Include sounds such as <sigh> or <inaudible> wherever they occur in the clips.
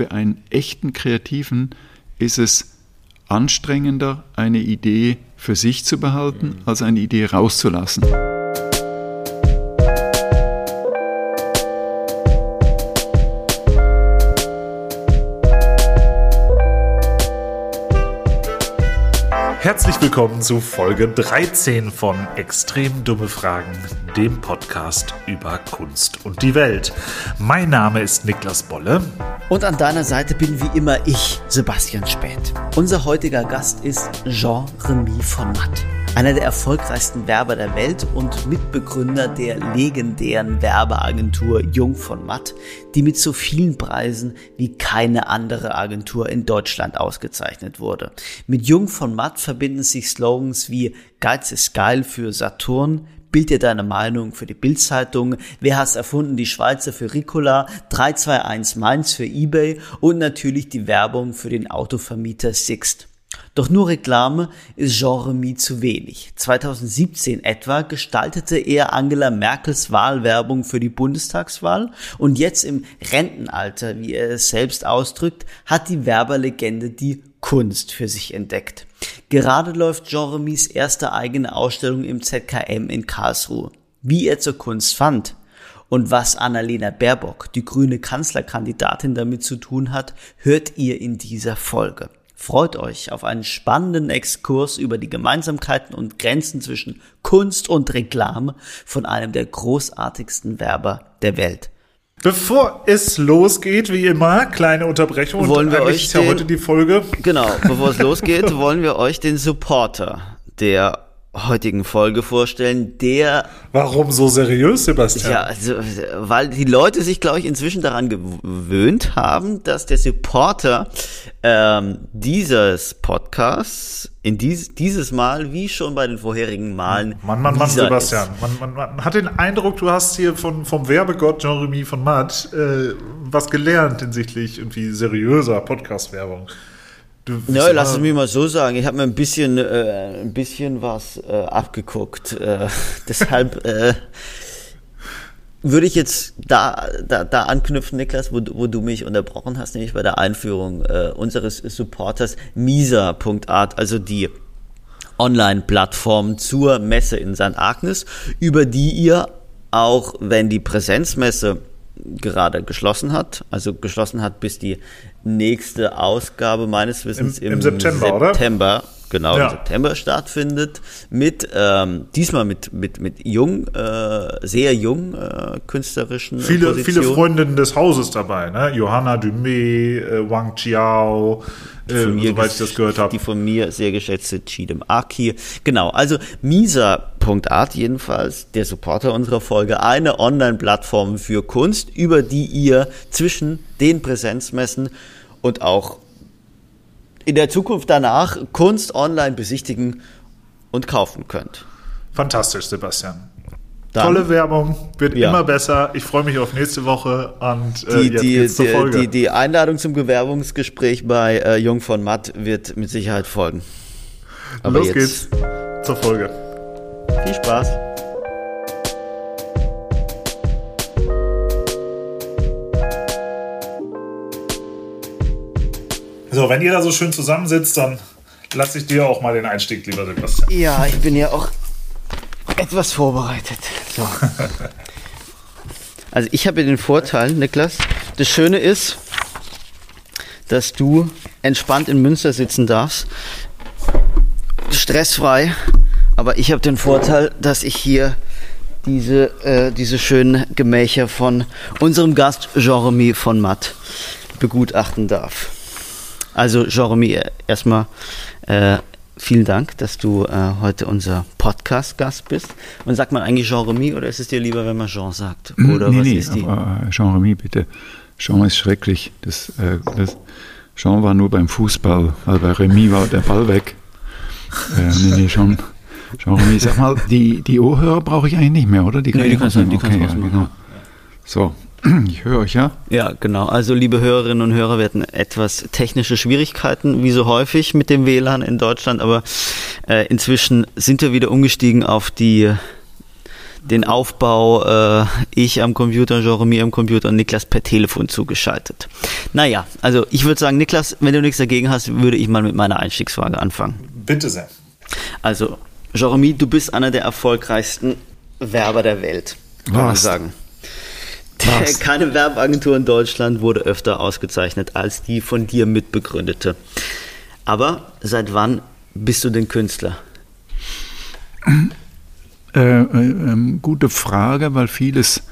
für einen echten Kreativen ist es anstrengender, eine Idee für sich zu behalten, als eine Idee rauszulassen. Herzlich willkommen zu Folge 13 von Extrem dumme Fragen, dem Podcast über Kunst und die Welt. Mein Name ist Niklas Bolle. Und an deiner Seite bin wie immer ich, Sebastian Späth. Unser heutiger Gast ist Jean-Remy von Matt. Einer der erfolgreichsten Werber der Welt und Mitbegründer der legendären Werbeagentur Jung von Matt, die mit so vielen Preisen wie keine andere Agentur in Deutschland ausgezeichnet wurde. Mit Jung von Matt verbinden sich Slogans wie Geiz ist geil für Saturn, Bild dir deine Meinung für die Bildzeitung, Wer hast erfunden die Schweizer für Ricola, 321 Mainz für eBay und natürlich die Werbung für den Autovermieter Sixt. Doch nur Reklame ist Jean-Remy zu wenig. 2017 etwa gestaltete er Angela Merkels Wahlwerbung für die Bundestagswahl und jetzt im Rentenalter, wie er es selbst ausdrückt, hat die Werberlegende die Kunst für sich entdeckt. Gerade läuft Jean-Remys erste eigene Ausstellung im ZKM in Karlsruhe. Wie er zur Kunst fand und was Annalena Baerbock, die grüne Kanzlerkandidatin, damit zu tun hat, hört ihr in dieser Folge. Freut euch auf einen spannenden Exkurs über die Gemeinsamkeiten und Grenzen zwischen Kunst und Reklame von einem der großartigsten Werber der Welt. Bevor es losgeht, wie immer, kleine Unterbrechung. Wollen wir euch ist ja den- heute die Folge. Genau, bevor es losgeht, wollen wir euch den Supporter der heutigen Folge vorstellen, der Warum so seriös, Sebastian? Ja, also, weil die Leute sich, glaube ich, inzwischen daran gewöhnt haben, dass der Supporter ähm, dieses Podcasts in dies, dieses Mal, wie schon bei den vorherigen Malen, Mann, Mann, Mann, Sebastian. Man, man, man hat den Eindruck, du hast hier von, vom Werbegott Jean-Remy von Matt äh, was gelernt hinsichtlich irgendwie seriöser Podcast-Werbung. Ja, lass es mich mal so sagen. Ich habe mir ein bisschen, äh, ein bisschen was äh, abgeguckt. Äh, <laughs> deshalb äh, würde ich jetzt da, da, da anknüpfen, Niklas, wo, du- wo du mich unterbrochen hast, nämlich bei der Einführung äh, unseres Supporters Misa.art, also die Online-Plattform zur Messe in St. Agnes, über die ihr auch, wenn die Präsenzmesse gerade geschlossen hat, also geschlossen hat, bis die nächste Ausgabe meines Wissens Im- im September? September, genau, Ja. im September stattfindet, mit ähm, diesmal mit mit mit jung, äh, sehr jung äh, künstlerischen Viele, viele Positionen. Freundinnen des Hauses dabei, ne? Johanna Dumé, äh, Wang Chiao, äh, soweit ich das gehört habe. Die von mir sehr geschätzte Chidem Aki. Genau, also Misa.art jedenfalls, der Supporter unserer Folge, eine Online-Plattform für Kunst, über die ihr zwischen den Präsenzmessen und auch in der Zukunft danach Kunst online besichtigen und kaufen könnt. Fantastisch, Sebastian. Dann Tolle Werbung, wird Ja. immer besser. Ich freue mich auf nächste Woche und äh, Die, jetzt die, geht's zur die, Folge. die, die Einladung zum Bewerbungsgespräch bei äh, Jung von Matt wird mit Sicherheit folgen. Aber Los geht's zur Folge. viel Spaß. So, wenn ihr da so schön zusammensitzt, dann lasse ich dir auch mal den Einstieg, lieber Sebastian. Ja, ich bin ja auch etwas vorbereitet. So. Also ich habe ja den Vorteil, Niklas, das Schöne ist, dass du entspannt in Münster sitzen darfst, stressfrei, aber ich habe den Vorteil, dass ich hier diese, äh, diese schönen Gemächer von unserem Gast Jeremy von Matt begutachten darf. Also Jeremy, erstmal äh, vielen Dank, dass du äh, heute unser Podcast-Gast bist. Und sagt man eigentlich Jeremy oder ist es dir lieber, wenn man Jean sagt? Oder nee, was nee, ist die? aber äh, Jean-Remy, bitte. Jean ist schrecklich. Das, äh, das, Jean war nur beim Fußball, weil bei Remy war der Ball weg. Äh, nee, nee, Jean, Jean-Remy, sag mal, die, die Ohrhörer brauche ich eigentlich nicht mehr, oder? Die Nee, die ich kannst du- rausnehmen? die kannst du okay, ja, genau. So, ich höre euch, ja? Ja, genau. Also liebe Hörerinnen und Hörer, wir hatten etwas technische Schwierigkeiten, wie so häufig mit dem WLAN in Deutschland, aber äh, inzwischen sind wir wieder umgestiegen auf die den Aufbau, äh, ich am Computer, Jeremy am Computer und Niklas per Telefon zugeschaltet. Naja, also ich würde sagen, Niklas, wenn du nichts dagegen hast, würde ich mal mit meiner Einstiegsfrage anfangen. Bitte sehr. Also, Jeremy, du bist einer der erfolgreichsten Werber der Welt, kann man Was? sagen. Was? Keine Werbeagentur in Deutschland wurde öfter ausgezeichnet als die von dir mitbegründete. Aber seit wann bist du denn Künstler? Äh, äh, ähm, gute Frage, weil vieles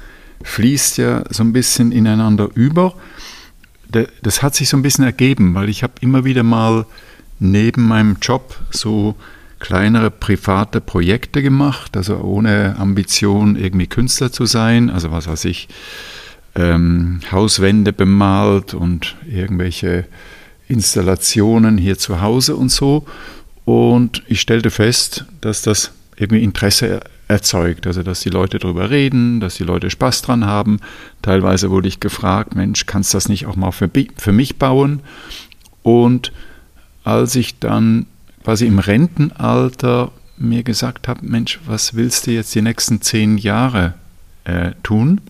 fließt ja so ein bisschen ineinander über. Da- Das hat sich so ein bisschen ergeben, weil ich habe immer wieder mal neben meinem Job so kleinere private Projekte gemacht, also ohne Ambition irgendwie Künstler zu sein, also was weiß ich, ähm, Hauswände bemalt und irgendwelche Installationen hier zu Hause und so. Und ich stellte fest, dass das irgendwie Interesse er- erzeugt, also dass die Leute darüber reden, dass die Leute Spaß dran haben. Teilweise wurde ich gefragt, Mensch, kannst du das nicht auch mal für, für mich bauen? Und als ich dann quasi im Rentenalter mir gesagt habe, Mensch, was willst du jetzt die nächsten zehn Jahre äh, tun?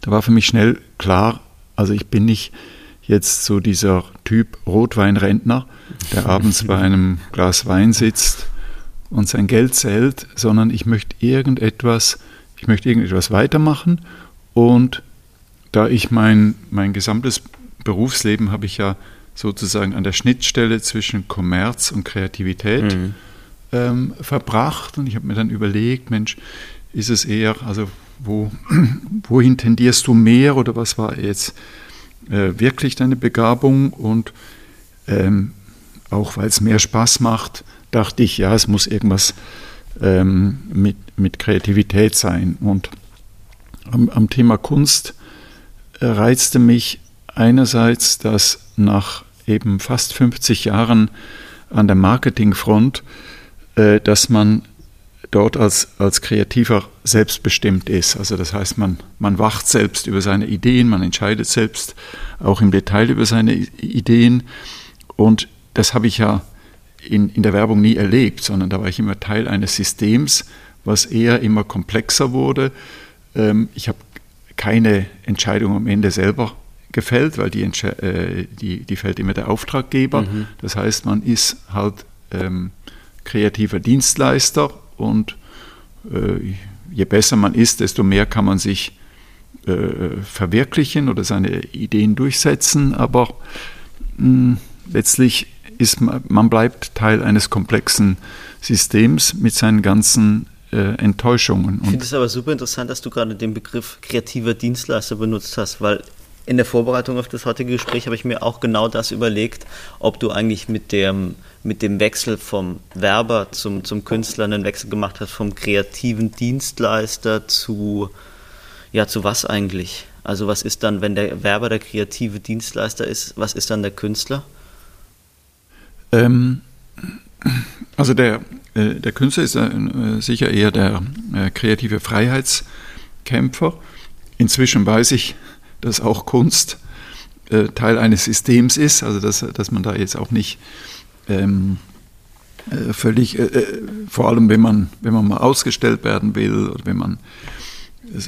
Da war für mich schnell klar, also ich bin nicht jetzt so dieser Typ Rotweinrentner, der <laughs> abends bei einem Glas Wein sitzt und sein Geld zählt, sondern ich möchte irgendetwas, ich möchte irgendetwas weitermachen und da ich mein, mein gesamtes Berufsleben habe ich ja sozusagen an der Schnittstelle zwischen Kommerz und Kreativität ähm, verbracht. Und ich habe mir dann überlegt, Mensch, ist es eher, also wo, <clears throat> wohin tendierst du mehr oder was war jetzt äh, wirklich deine Begabung? Und ähm, auch weil es mehr Spaß macht, dachte ich, ja, es muss irgendwas ähm, mit, mit Kreativität sein. Und am, am Thema Kunst äh, reizte mich einerseits, dass nach eben fast 50 Jahren an der Marketingfront, äh, dass man dort als, als Kreativer selbstbestimmt ist. Also das heißt, man, man wacht selbst über seine Ideen, man entscheidet selbst auch im Detail über seine Ideen. Und das habe ich ja in, in der Werbung nie erlebt, sondern da war ich immer Teil eines Systems, was eher immer komplexer wurde. Ähm, ich habe keine Entscheidung am Ende selber gefällt, weil die, äh, die, die fällt immer der Auftraggeber. Das heißt, man ist halt ähm, kreativer Dienstleister und äh, je besser man ist, desto mehr kann man sich äh, verwirklichen oder seine Ideen durchsetzen, aber mh, letztlich ist man, man bleibt Teil eines komplexen Systems mit seinen ganzen äh, Enttäuschungen. Ich finde es aber super interessant, dass du gerade den Begriff kreativer Dienstleister benutzt hast, weil in der Vorbereitung auf das heutige Gespräch habe ich mir auch genau das überlegt, ob du eigentlich mit dem, mit dem Wechsel vom Werber zum, zum Künstler einen Wechsel gemacht hast, vom kreativen Dienstleister zu, ja, zu was eigentlich? Also was ist dann, wenn der Werber der kreative Dienstleister ist, was ist dann der Künstler? Ähm, also der, äh, der Künstler ist äh, sicher eher der äh, kreative Freiheitskämpfer. Inzwischen weiß ich, dass auch Kunst äh, Teil eines Systems ist, also dass, dass man da jetzt auch nicht ähm, äh, völlig, äh, äh, vor allem wenn man, wenn man mal ausgestellt werden will oder wenn man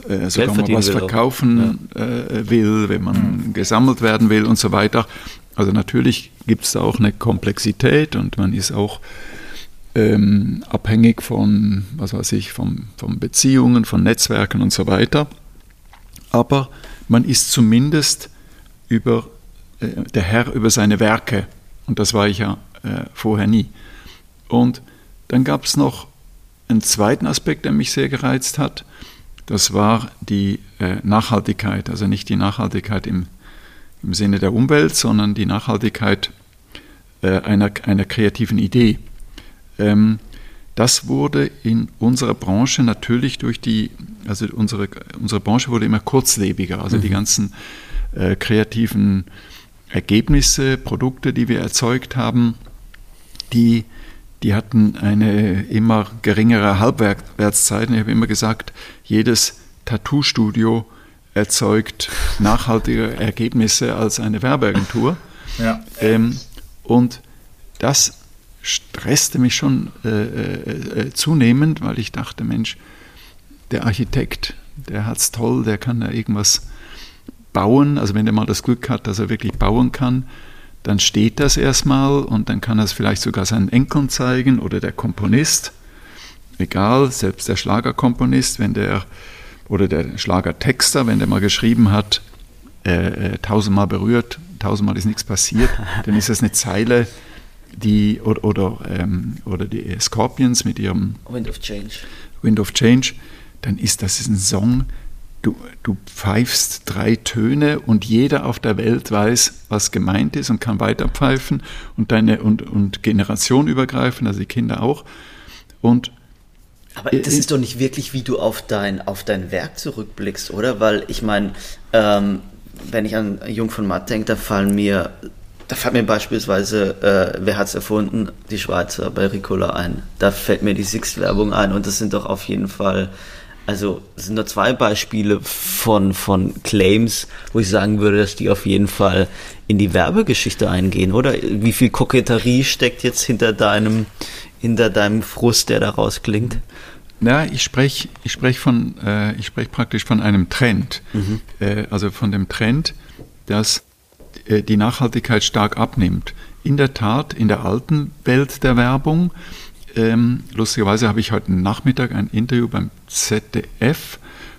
äh, sogar mal was will verkaufen äh, will, wenn man gesammelt werden will und so weiter. Also natürlich gibt es da auch eine Komplexität und man ist auch ähm, abhängig von, was weiß ich, von, von Beziehungen, von Netzwerken und so weiter. Aber man ist zumindest über, äh, der Herr über seine Werke und das war ich ja äh, vorher nie. Und dann gab es noch einen zweiten Aspekt, der mich sehr gereizt hat. Das war die äh, Nachhaltigkeit, also nicht die Nachhaltigkeit im, im Sinne der Umwelt, sondern die Nachhaltigkeit äh, einer, einer kreativen Idee. Ähm, das wurde in unserer Branche natürlich durch die, also unsere, unsere Branche wurde immer kurzlebiger, also die ganzen äh, kreativen Ergebnisse, Produkte, die wir erzeugt haben, die, die hatten eine immer geringere Halbwertszeit. Ich habe immer gesagt, jedes Tattoo-Studio erzeugt nachhaltigere Ergebnisse als eine Werbeagentur. Ja. Ähm, und das stresste mich schon äh, äh, äh, zunehmend, weil ich dachte, Mensch, der Architekt, der hat es toll, der kann da irgendwas bauen. Also wenn er mal das Glück hat, dass er wirklich bauen kann, dann steht das erstmal und dann kann er es vielleicht sogar seinen Enkeln zeigen oder der Komponist. Egal, selbst der Schlagerkomponist, wenn der oder der Schlagertexter, wenn der mal geschrieben hat, äh, äh, tausendmal berührt, tausendmal ist nichts passiert, dann ist das eine Zeile, die oder oder, ähm, oder die Scorpions mit ihrem Wind of Change. Wind of Change, dann ist das ein Song, Du, du pfeifst drei Töne und jeder auf der Welt weiß, was gemeint ist und kann weiterpfeifen und deine und, und generationenübergreifend, also die Kinder auch. Und aber das ist doch nicht wirklich, wie du auf dein, auf dein Werk zurückblickst, oder? Weil ich meine, ähm, wenn ich an Jung von Matt denke, da fallen mir, da fällt mir beispielsweise, äh, wer es erfunden? Die Schweizer bei Ricola ein. Da fällt mir die Sixt-Werbung ein und das sind doch auf jeden Fall also es sind nur zwei Beispiele von, von Claims, wo ich sagen würde, dass die auf jeden Fall in die Werbegeschichte eingehen, oder? Wie viel Koketterie steckt jetzt hinter deinem, hinter deinem Frust, der daraus klingt? Ja, ich spreche ich sprech von, äh, ich spreche praktisch von einem Trend. Mhm. Äh, also von dem Trend, dass die Nachhaltigkeit stark abnimmt. In der Tat, in der alten Welt der Werbung ähm, lustigerweise habe ich heute Nachmittag ein Interview beim ZDF,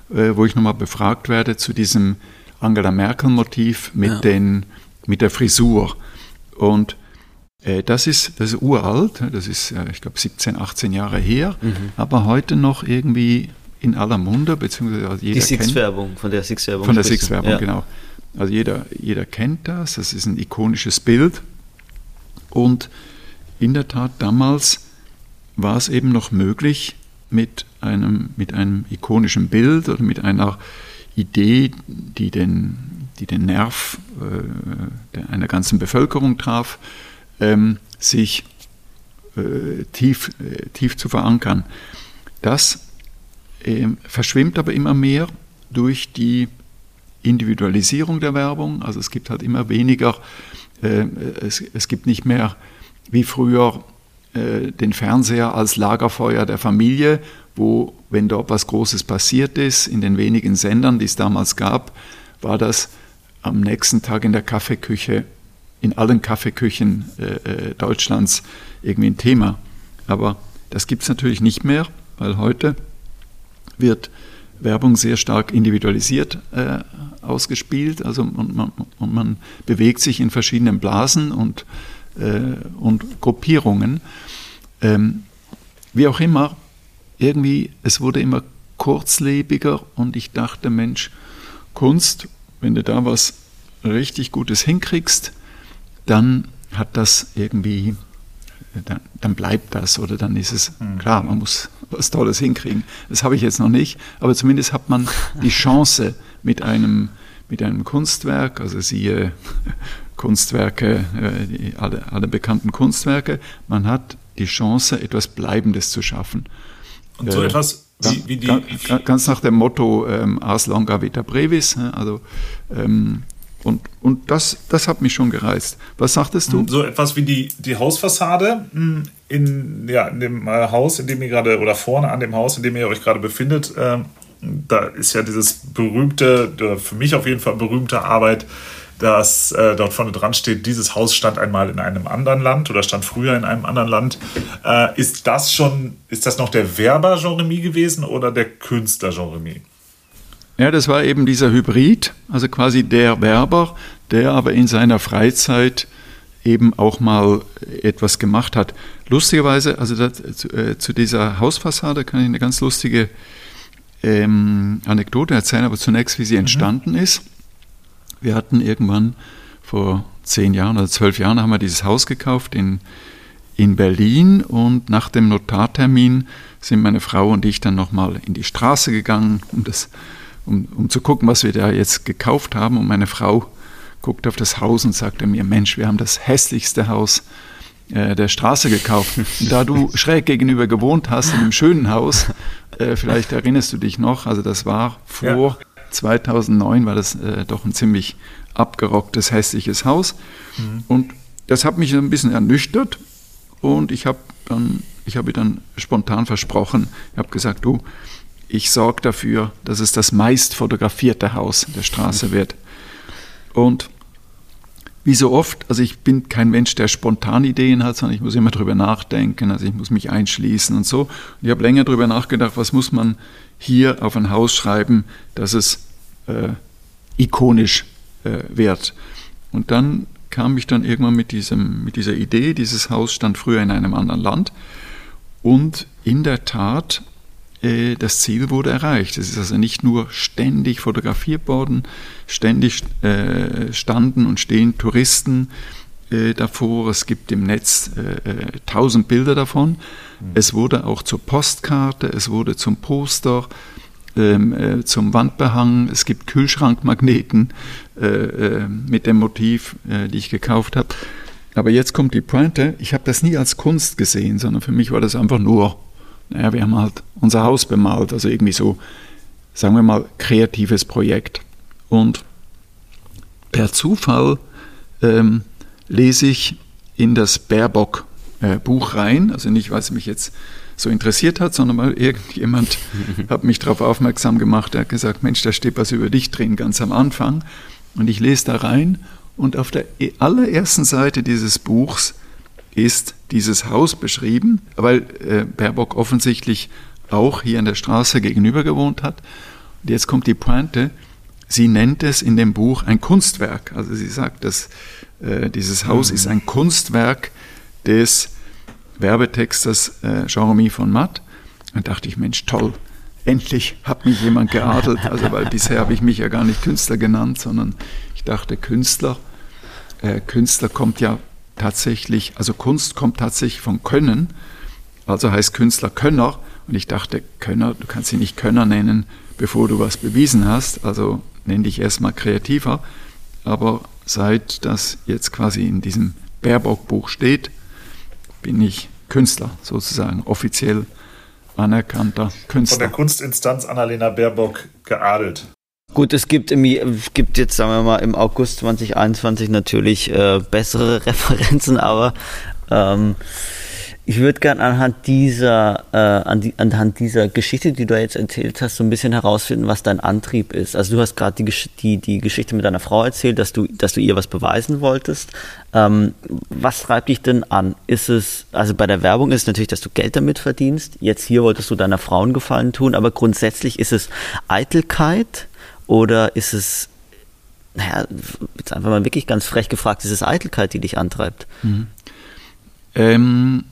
äh, wo ich nochmal befragt werde zu diesem Angela Merkel-Motiv mit, ja. mit der Frisur. Und äh, das, ist, das ist uralt, das ist, äh, ich glaube, 17, 18 Jahre her, mhm. aber heute noch irgendwie in aller Munde, beziehungsweise jeder Die Six-Werbung, von der Six-Werbung. Von der Six-Werbung, ja. genau. Also jeder, jeder kennt das, das ist ein ikonisches Bild. Und in der Tat damals war es eben noch möglich, mit einem, mit einem ikonischen Bild oder mit einer Idee, die den, die den Nerv äh, einer ganzen Bevölkerung traf, ähm, sich äh, tief, äh, tief zu verankern. Das ähm, verschwimmt aber immer mehr durch die Individualisierung der Werbung. Also es gibt halt immer weniger, äh, es, es gibt nicht mehr wie früher äh, den Fernseher als Lagerfeuer der Familie, wo, wenn dort was Großes passiert ist, in den wenigen Sendern, die es damals gab, war das am nächsten Tag in der Kaffeeküche, in allen Kaffeeküchen äh, äh Deutschlands irgendwie ein Thema. Aber das gibt es natürlich nicht mehr, weil heute wird Werbung sehr stark individualisiert äh, ausgespielt. Also und man, und man, bewegt sich in verschiedenen Blasen und äh, und Gruppierungen. Ähm, wie auch immer, irgendwie, es wurde immer kurzlebiger und ich dachte, Mensch, Kunst, wenn du da was richtig Gutes hinkriegst, dann hat das irgendwie, dann, dann bleibt das oder dann ist es, mhm. klar, man muss was Tolles hinkriegen. Das habe ich jetzt noch nicht, aber zumindest hat man die Chance mit einem, mit einem Kunstwerk, also siehe <laughs> Kunstwerke, äh, alle, alle bekannten Kunstwerke. Man hat die Chance, etwas Bleibendes zu schaffen. Und so äh, etwas wie, wie die. Ganz nach dem Motto ähm, Ars longa vita brevis. Also, ähm, und, und das, das hat mich schon gereizt. Was sagtest du? So etwas wie die, die Hausfassade hm, in, ja, in dem äh, Haus, in dem ihr gerade, oder vorne an dem Haus, in dem ihr euch gerade befindet. Äh, da ist ja dieses berühmte, für mich auf jeden Fall berühmte Arbeit dass äh, dort vorne dran steht, dieses Haus stand einmal in einem anderen Land oder stand früher in einem anderen Land. Äh, ist das schon, ist das noch der Werber Jean-Remy gewesen oder der Künstler Jean-Remy? Ja, das war eben dieser Hybrid, also quasi der Werber, der aber in seiner Freizeit eben auch mal etwas gemacht hat. Lustigerweise, also das, zu, äh, zu, dieser Hausfassade kann ich eine ganz lustige ähm, Anekdote erzählen, aber zunächst, wie sie mhm. entstanden ist. Wir hatten irgendwann vor zehn Jahren oder zwölf Jahren haben wir dieses Haus gekauft in, in Berlin und nach dem Notartermin sind meine Frau und ich dann nochmal in die Straße gegangen, um, das, um, um zu gucken, was wir da jetzt gekauft haben. Und meine Frau guckte auf das Haus und sagte mir, Mensch, wir haben das hässlichste Haus äh, der Straße gekauft. Und da du <laughs> schräg gegenüber gewohnt hast, in einem schönen Haus, äh, vielleicht erinnerst du dich noch, also das war vor 2009 war das äh, doch ein ziemlich abgerocktes, hässliches Haus. Mhm. Und das hat mich ein bisschen ernüchtert und ich habe dann, ich habe dann spontan versprochen, ich habe gesagt, du, ich sorge dafür, dass es das meist fotografierte Haus der Straße wird. Und wie so oft, also ich bin kein Mensch, der spontan Ideen hat, sondern ich muss immer drüber nachdenken, also ich muss mich einschließen und so. Und ich habe länger drüber nachgedacht, was muss man hier auf ein Haus schreiben, dass es äh, ikonisch äh, wird. Und dann kam ich dann irgendwann mit, diesem, mit dieser Idee, dieses Haus stand früher in einem anderen Land und in der Tat das Ziel wurde erreicht. Es ist also nicht nur ständig fotografiert worden, ständig äh, standen und stehen Touristen äh, davor. Es gibt im Netz tausend Bilder davon. Mhm. Es wurde auch zur Postkarte, es wurde zum Poster, ähm, zum Wandbehang. Es gibt Kühlschrankmagneten mit dem Motiv, die ich gekauft habe. Aber jetzt kommt die Pointe. Ich habe das nie als Kunst gesehen, sondern für mich war das einfach nur naja, wir haben halt unser Haus bemalt, also irgendwie so, sagen wir mal, kreatives Projekt. Und per Zufall ähm, lese ich in das Baerbock-Buch äh, rein, also nicht, weil es mich jetzt so interessiert hat, sondern weil irgendjemand <laughs> hat mich darauf aufmerksam gemacht, er hat gesagt, Mensch, da steht was über dich drin, ganz am Anfang. Und ich lese da rein und auf der allerersten Seite dieses Buchs ist dieses Haus beschrieben, weil äh, Baerbock offensichtlich auch hier an der Straße gegenüber gewohnt hat. Und jetzt kommt die Pointe. Sie nennt es in dem Buch ein Kunstwerk. Also sie sagt, dass äh, dieses Haus mhm. ist ein Kunstwerk des Werbetexters äh, Jean-Remy von Matt. Dann dachte ich, Mensch, toll, endlich hat mich jemand geadelt. Also weil <laughs> bisher habe ich mich ja gar nicht Künstler genannt, sondern ich dachte Künstler. Äh, Künstler kommt ja tatsächlich, also Kunst kommt tatsächlich von Können, also heißt Künstler Könner. Und ich dachte, Könner, du kannst sie nicht Könner nennen, bevor du was bewiesen hast, also nenn dich erstmal kreativer. Aber seit das jetzt quasi in diesem Baerbock-Buch steht, bin ich Künstler sozusagen, offiziell anerkannter Künstler. Von der Kunstinstanz Annalena Baerbock geadelt. Gut, es gibt, im, es gibt jetzt, sagen wir mal, im August 2021 natürlich äh, bessere <laughs> Referenzen, aber ähm, ich würde gerne anhand dieser, äh, an anhand dieser Geschichte, die du jetzt erzählt hast, so ein bisschen herausfinden, was dein Antrieb ist. Also du hast gerade die, die, die Geschichte mit deiner Frau erzählt, dass du, dass du ihr was beweisen wolltest. Ähm, was treibt dich denn an? Ist es, also bei der Werbung ist es natürlich, dass du Geld damit verdienst. Jetzt hier wolltest du deiner Frau einen Gefallen tun, aber grundsätzlich ist es Eitelkeit oder ist es, naja, jetzt einfach mal wirklich ganz frech gefragt, ist es Eitelkeit, die dich antreibt? Mhm. Ähm,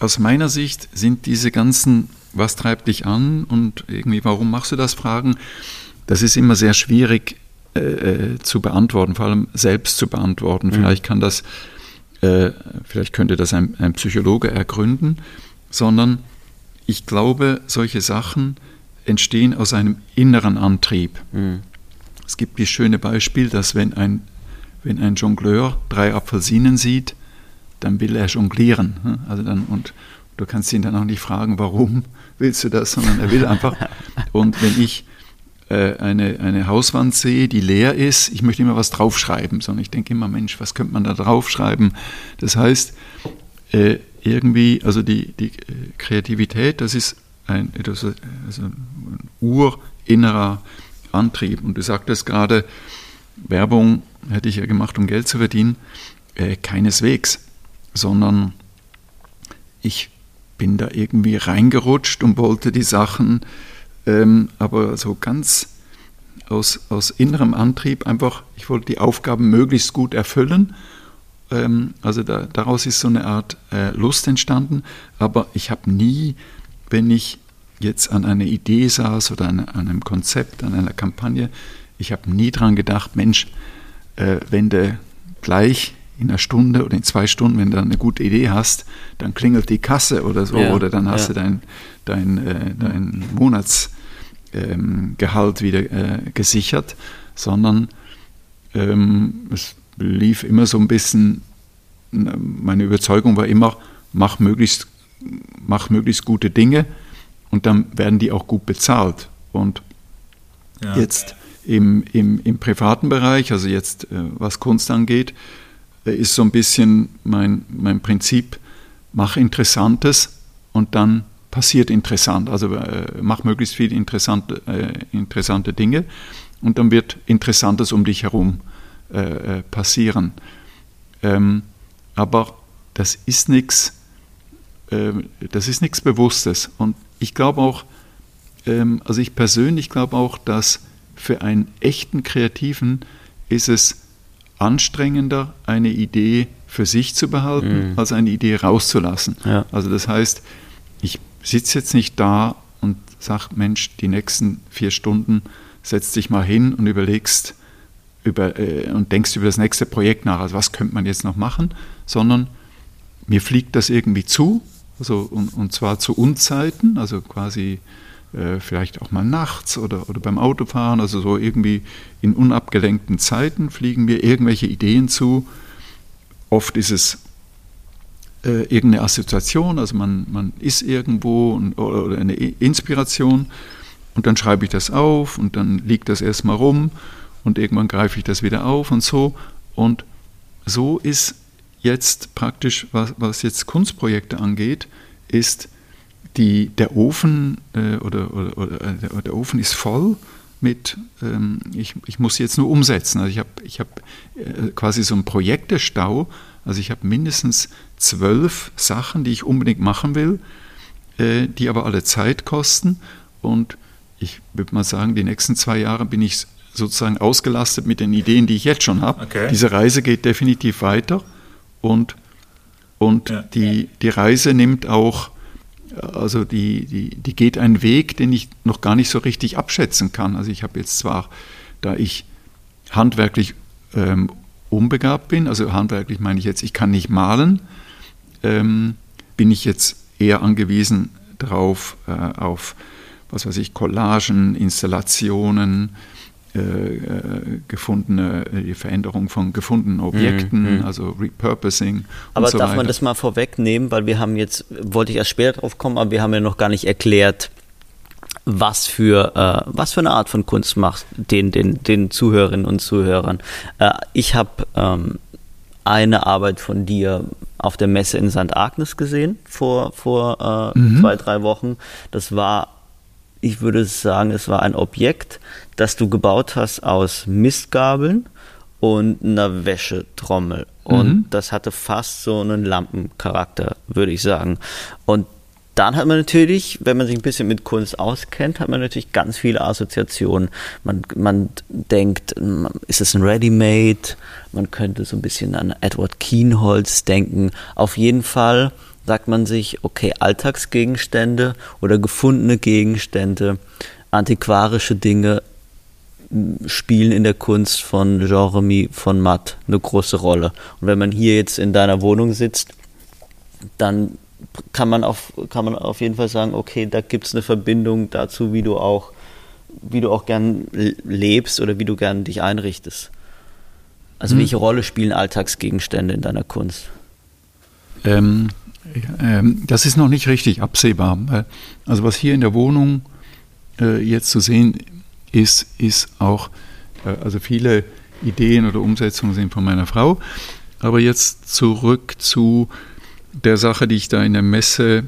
aus meiner Sicht sind diese ganzen, was treibt dich an und irgendwie, warum machst du das, Fragen, das ist immer sehr schwierig äh, äh zu beantworten, vor allem selbst zu beantworten. Mhm. Vielleicht kann das, äh, vielleicht könnte das ein, ein Psychologe ergründen, sondern ich glaube, solche Sachen entstehen aus einem inneren Antrieb. Mhm. Es gibt das schöne Beispiel, dass wenn ein, wenn ein Jongleur drei Apfelsinen sieht, dann will er jonglieren. Ne? Also dann, und du kannst ihn dann auch nicht fragen, warum willst du das, sondern er will einfach. <laughs> Und wenn ich äh, eine, eine Hauswand sehe, die leer ist, ich möchte immer was draufschreiben, sondern ich denke immer, Mensch, was könnte man da draufschreiben? Das heißt, äh, irgendwie, also die, die äh, Kreativität, das ist ein, das ist also ein urinnerer Antrieb. Und du sagtest gerade, Werbung hätte ich ja gemacht, um Geld zu verdienen. Äh, keineswegs, sondern ich bin da irgendwie reingerutscht und wollte die Sachen, ähm, aber so ganz aus, aus innerem Antrieb einfach, ich wollte die Aufgaben möglichst gut erfüllen. Ähm, also da, daraus ist so eine Art äh, Lust entstanden, aber ich habe nie wenn ich jetzt an einer Idee saß oder an, an einem Konzept, an einer Kampagne, ich habe nie daran gedacht, Mensch, äh, wenn du gleich in einer Stunde oder in zwei Stunden, wenn du eine gute Idee hast, dann klingelt die Kasse oder so, ja, oder dann hast ja. du dein, dein, äh, dein Monatsgehalt ähm, wieder äh, gesichert, sondern ähm, es lief immer so ein bisschen, meine Überzeugung war immer, mach möglichst mach möglichst gute Dinge und dann werden die auch gut bezahlt. Und ja. jetzt im, im, im privaten Bereich, also jetzt äh, was Kunst angeht, äh, ist so ein bisschen mein, mein Prinzip, mach Interessantes und dann passiert interessant. Also äh, mach möglichst viele interessante, äh, interessante Dinge und dann wird Interessantes um dich herum äh, äh passieren. Ähm, aber das ist nichts, das ist nichts Bewusstes. Und ich glaube auch, ähm, also ich persönlich glaube auch, dass für einen echten Kreativen ist es anstrengender, eine Idee für sich zu behalten, mhm. als eine Idee rauszulassen. Ja. Also das heißt, ich sitze jetzt nicht da und sage, Mensch, die nächsten vier Stunden setz dich mal hin und überlegst über, äh, und denkst über das nächste Projekt nach, also was könnte man jetzt noch machen, sondern mir fliegt das irgendwie zu, also, und, und zwar zu Unzeiten, also quasi äh, vielleicht auch mal nachts oder, oder beim Autofahren, also so irgendwie in unabgelenkten Zeiten fliegen mir irgendwelche Ideen zu. Oft ist es äh, irgendeine Assoziation, also man, man ist irgendwo und, oder, eine Inspiration und dann schreibe ich das auf und dann liegt das erstmal rum und irgendwann greife ich das wieder auf und so. Und so ist jetzt praktisch, was, was jetzt Kunstprojekte angeht, ist die, der Ofen äh, oder, oder, oder der, der, Ofen ist voll mit, ähm, ich, ich muss jetzt nur umsetzen. Also ich habe ich hab, äh, quasi so einen Projektestau, also ich habe mindestens zwölf Sachen, die ich unbedingt machen will, äh, die aber alle Zeit kosten und ich würde mal sagen, die nächsten zwei Jahre bin ich sozusagen ausgelastet mit den Ideen, die ich jetzt schon habe. Okay. Diese Reise geht definitiv weiter und, und ja. die, die Reise nimmt auch, also die, die, die geht einen Weg, den ich noch gar nicht so richtig abschätzen kann. Also ich habe jetzt zwar, da ich handwerklich ähm, unbegabt bin, also handwerklich meine ich jetzt, ich kann nicht malen, ähm, bin ich jetzt eher angewiesen darauf, äh, auf, was weiß ich, Collagen, Installationen, äh, gefundene, äh, die Veränderung von gefundenen Objekten, mhm. mhm. also Repurposing. Aber so darf weiter. man das mal vorwegnehmen, weil wir haben jetzt, wollte ich erst später drauf kommen, aber wir haben ja noch gar nicht erklärt, was für, äh, was für eine Art von Kunst macht den, den, den Zuhörerinnen und Zuhörern. Äh, ich habe ähm, eine Arbeit von dir auf der Messe in St. Agnes gesehen vor, vor äh, mhm. zwei, drei Wochen. Das war ich würde sagen, es war ein Objekt, das du gebaut hast aus Mistgabeln und einer Wäschetrommel. Und mhm. das hatte fast so einen Lampencharakter, würde ich sagen. Und dann hat man natürlich, wenn man sich ein bisschen mit Kunst auskennt, hat man natürlich ganz viele Assoziationen. Man, man denkt, ist es ein Ready-Made? Man könnte so ein bisschen an Edward Kienholz denken. Auf jeden Fall sagt man sich, okay, Alltagsgegenstände oder gefundene Gegenstände, antiquarische Dinge spielen in der Kunst von Jeremy von Matt eine große Rolle. Und wenn man hier jetzt in deiner Wohnung sitzt, dann kann man auf, kann man auf jeden Fall sagen, okay, da gibt es eine Verbindung dazu, wie du auch, wie du auch gern lebst oder wie du gern dich einrichtest. Also hm. welche Rolle spielen Alltagsgegenstände in deiner Kunst? Ähm, ähm, das ist noch nicht richtig absehbar. Also was hier in der Wohnung äh, jetzt zu sehen ist, ist auch, äh, also viele Ideen oder Umsetzungen sind von meiner Frau. Aber jetzt zurück zu der Sache, die ich da in der Messe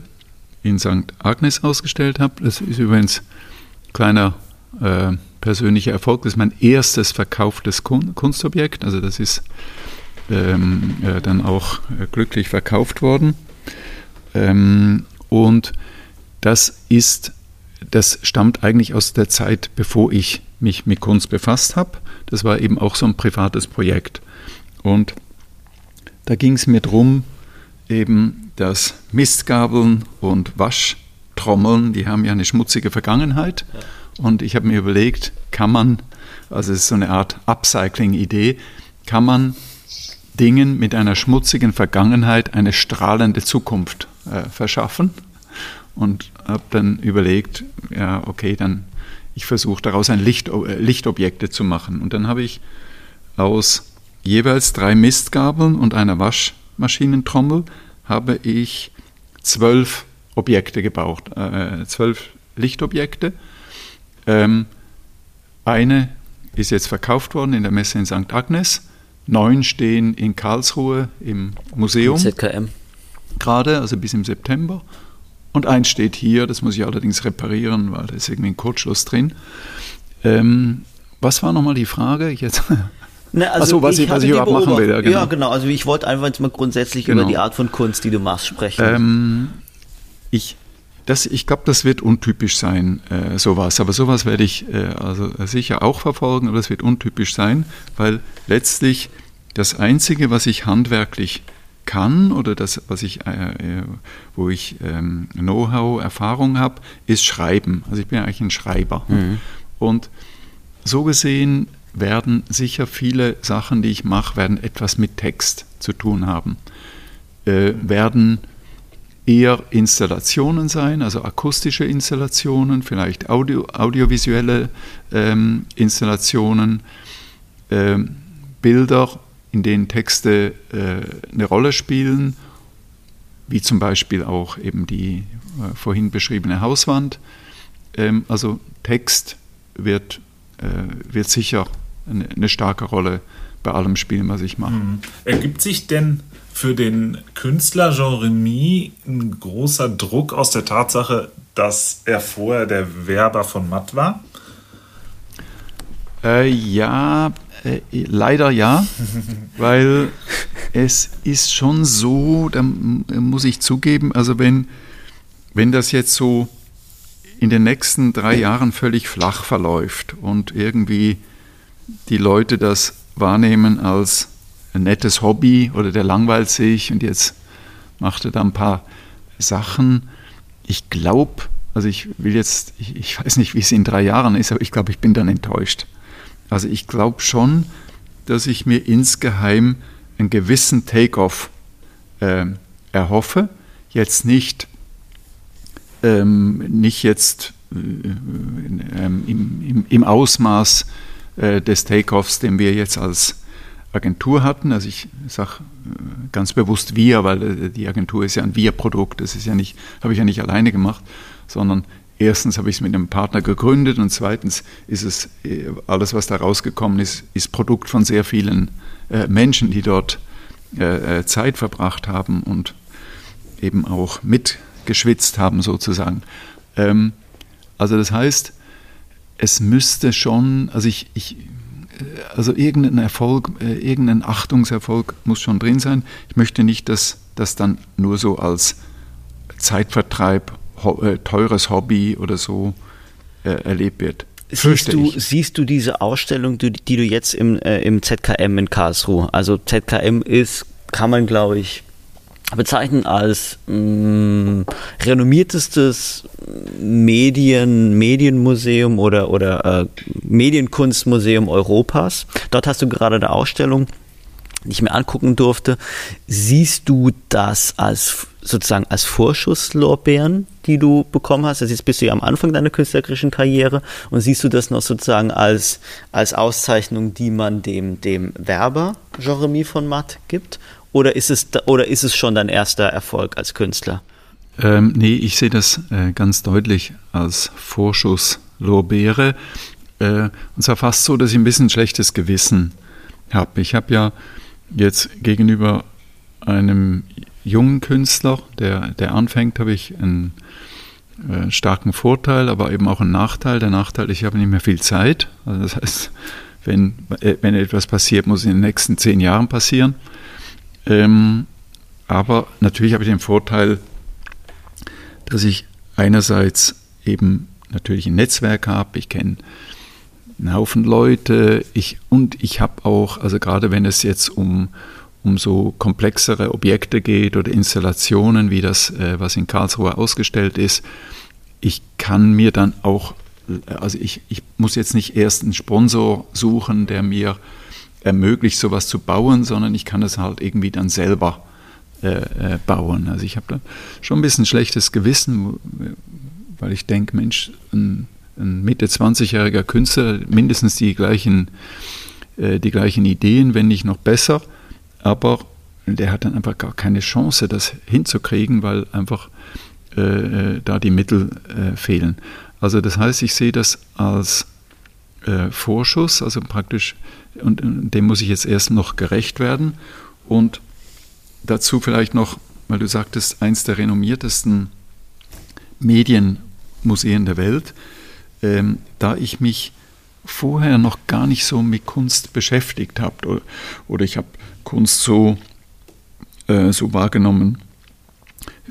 in St. Agnes ausgestellt habe. Das ist übrigens ein kleiner äh, persönlicher Erfolg. Das ist mein erstes verkauftes Kunstobjekt. Also das ist ähm, äh, dann auch äh, glücklich verkauft worden. Ähm, und das ist, das stammt eigentlich aus der Zeit, bevor ich mich mit Kunst befasst habe. Das war eben auch so ein privates Projekt. Und da ging es mir darum, eben, dass Mistgabeln und Waschtrommeln, die haben ja eine schmutzige Vergangenheit. Und ich habe mir überlegt, kann man, also es ist so eine Art Upcycling-Idee, kann man Dingen mit einer schmutzigen Vergangenheit eine strahlende Zukunft äh, verschaffen und habe dann überlegt, ja, okay, dann ich versuche daraus ein Licht, äh, Lichtobjekte zu machen. Und dann habe ich aus jeweils drei Mistgabeln und einer Waschmaschinentrommel habe ich zwölf Objekte gebaut, äh, zwölf Lichtobjekte. Ähm, eine ist jetzt verkauft worden in der Messe in St. Agnes. Neun stehen in Karlsruhe im Museum. ZKM gerade, also bis im September. Und eins steht hier, das muss ich allerdings reparieren, weil da ist irgendwie ein Kurzschluss drin. Ähm, was war nochmal die Frage? Jetzt. <laughs> Ne, also Achso, was ich, was ich überhaupt machen will. Ja, genau. ja, genau. Also ich wollte einfach jetzt mal grundsätzlich genau. über die Art von Kunst, die du machst, sprechen. Ähm, ich ich glaube, das wird untypisch sein, äh, sowas. Aber sowas werde ich äh, also sicher auch verfolgen, aber das wird untypisch sein, weil letztlich das Einzige, was ich handwerklich kann oder das, was ich, äh, äh wo ich ähm, Know-how, Erfahrung habe, ist Schreiben. Also ich bin eigentlich ein Schreiber. Mhm. Und so gesehen werden sicher viele Sachen, die ich mache, werden etwas mit Text zu tun haben. Äh, werden eher Installationen sein, also akustische Installationen, vielleicht Audio, audiovisuelle ähm, Installationen, ähm, Bilder, in denen Texte äh, eine Rolle spielen, wie zum Beispiel auch eben die äh, vorhin beschriebene Hauswand. Ähm, also Text wird, äh, wird sicher eine, eine, starke Rolle bei allem spielen, was ich mache. Mhm. Ergibt sich denn für den Künstler Jean Remy ein großer Druck aus der Tatsache, dass er vorher der Werber von Matt war? Äh, ja, äh, leider ja, <laughs> weil es ist schon so, da muss ich zugeben, also wenn, wenn das jetzt so in den nächsten drei Jahren völlig flach verläuft und irgendwie die Leute das wahrnehmen als ein nettes Hobby oder der langweilt sich und jetzt macht er da ein paar Sachen. Ich glaube, also ich will jetzt, ich, ich, weiß nicht, wie es in drei Jahren ist, aber ich glaube, ich bin dann enttäuscht. Also ich glaube schon, dass ich mir insgeheim einen gewissen Take-off äh, erhoffe. Jetzt nicht, ähm, nicht jetzt äh, ähm, im, im, im, Ausmaß äh, des Take-offs, den wir jetzt als Agentur hatten. Also ich sage äh, ganz bewusst wir, weil äh, die Agentur ist ja ein Wir-Produkt. Das ist ja nicht, habe ich ja nicht alleine gemacht, sondern erstens habe ich es mit einem Partner gegründet und zweitens ist es äh, alles, was da rausgekommen ist, ist Produkt von sehr vielen Menschen, die dort Zeit verbracht haben und eben auch mitgeschwitzt haben sozusagen. Ähm, also das heißt, es müsste schon, also ich, ich also irgendein Erfolg, äh, irgendein Achtungserfolg muss schon drin sein. Ich möchte nicht, dass das dann nur so als Zeitvertreib, äh, teures Hobby oder so äh, erlebt wird. Siehst du, siehst du diese Ausstellung, die, die du jetzt im, äh, im ZKM in Karlsruhe, also ZKM ist, kann man glaube ich bezeichnen als mh, mm, renommiertestes Medien, Medienmuseum oder, oder äh, Medienkunstmuseum Europas. Dort hast du gerade eine Ausstellung, ich mir angucken durfte. Siehst du das als sozusagen als Vorschusslorbeeren, die du bekommen hast? Also jetzt bist du ja am Anfang deiner künstlerischen Karriere und siehst du das noch sozusagen als, als Auszeichnung, die man dem, dem Werber Jeremy von Matt gibt? Oder ist es, oder ist es schon dein erster Erfolg als Künstler? Ähm, nee, ich sehe das äh, ganz deutlich als Vorschusslorbeere. Äh, und zwar fast so, dass ich ein bisschen schlechtes Gewissen habe. Ich habe ja jetzt gegenüber einem jungen Künstler, der, der anfängt, habe ich einen äh, starken Vorteil, aber eben auch einen Nachteil. Der Nachteil, ich habe nicht mehr viel Zeit. Also das heißt, wenn, äh, wenn etwas passiert, muss in den nächsten zehn Jahren passieren. Ähm, aber natürlich habe ich den Vorteil, dass ich einerseits eben natürlich ein Netzwerk habe, ich kenne einen Haufen Leute ich, und ich habe auch, also gerade wenn es jetzt um, um so komplexere Objekte geht oder Installationen wie das, äh, was in Karlsruhe ausgestellt ist, ich kann mir dann auch, also ich, ich muss jetzt nicht erst einen Sponsor suchen, der mir ermöglicht, sowas zu bauen, sondern ich kann es halt irgendwie dann selber äh, äh, bauen. Also ich habe da schon ein bisschen schlechtes Gewissen, weil ich denke, Mensch, ein, ein Mitte 20-jähriger Künstler, mindestens die gleichen, äh, die gleichen Ideen, wenn nicht noch besser, aber der hat dann einfach gar keine Chance, das hinzukriegen, weil einfach äh, äh da die Mittel fehlen. Also das heißt, ich sehe das als Vorschuss, also praktisch, und dem muss ich jetzt erst noch gerecht werden. Und dazu vielleicht noch, weil du sagtest, eins der renommiertesten Medienmuseen der Welt, ähm, da ich mich vorher noch gar nicht so mit Kunst beschäftigt habe oder, oder ich habe Kunst so, äh, so wahrgenommen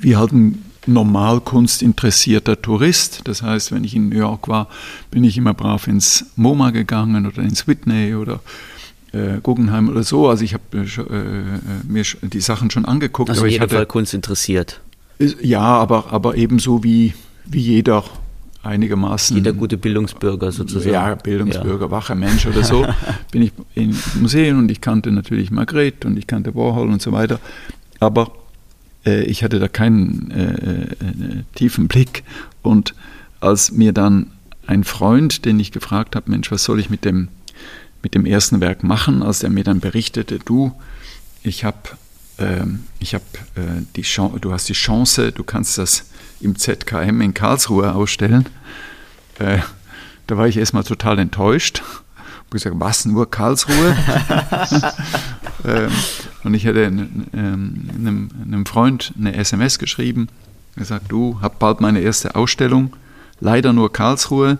wie halt ein normal kunstinteressierter Tourist. Das heißt, wenn ich in New York war, bin ich immer brav ins MoMA gegangen oder ins Whitney oder äh, Guggenheim oder so. Also ich habe äh, äh, mir die Sachen schon angeguckt. Also aber in ich hatte, Fall Kunst interessiert. Ja, aber, aber ebenso wie, wie jeder einigermaßen. Jeder gute Bildungsbürger sozusagen. Ja, Bildungsbürger, ja. wacher Mensch oder so. <laughs> bin ich in Museen und ich kannte natürlich Magritte und ich kannte Warhol und so weiter. Aber äh, ich hatte da keinen äh, äh, tiefen Blick. Und als mir dann ein Freund, den ich gefragt habe, Mensch, was soll ich mit dem, mit dem ersten Werk machen, als er mir dann berichtete, du, ich habe ähm, ich hab, äh, die Chance, du hast die Chance, du kannst das im ZKM in Karlsruhe ausstellen. Äh, da war ich erstmal total enttäuscht. Ich gesagt, was, nur Karlsruhe? <laughs> ähm, und ich hätte einem, einem, Freund eine SMS geschrieben, gesagt, du, hab bald meine erste Ausstellung, leider nur Karlsruhe.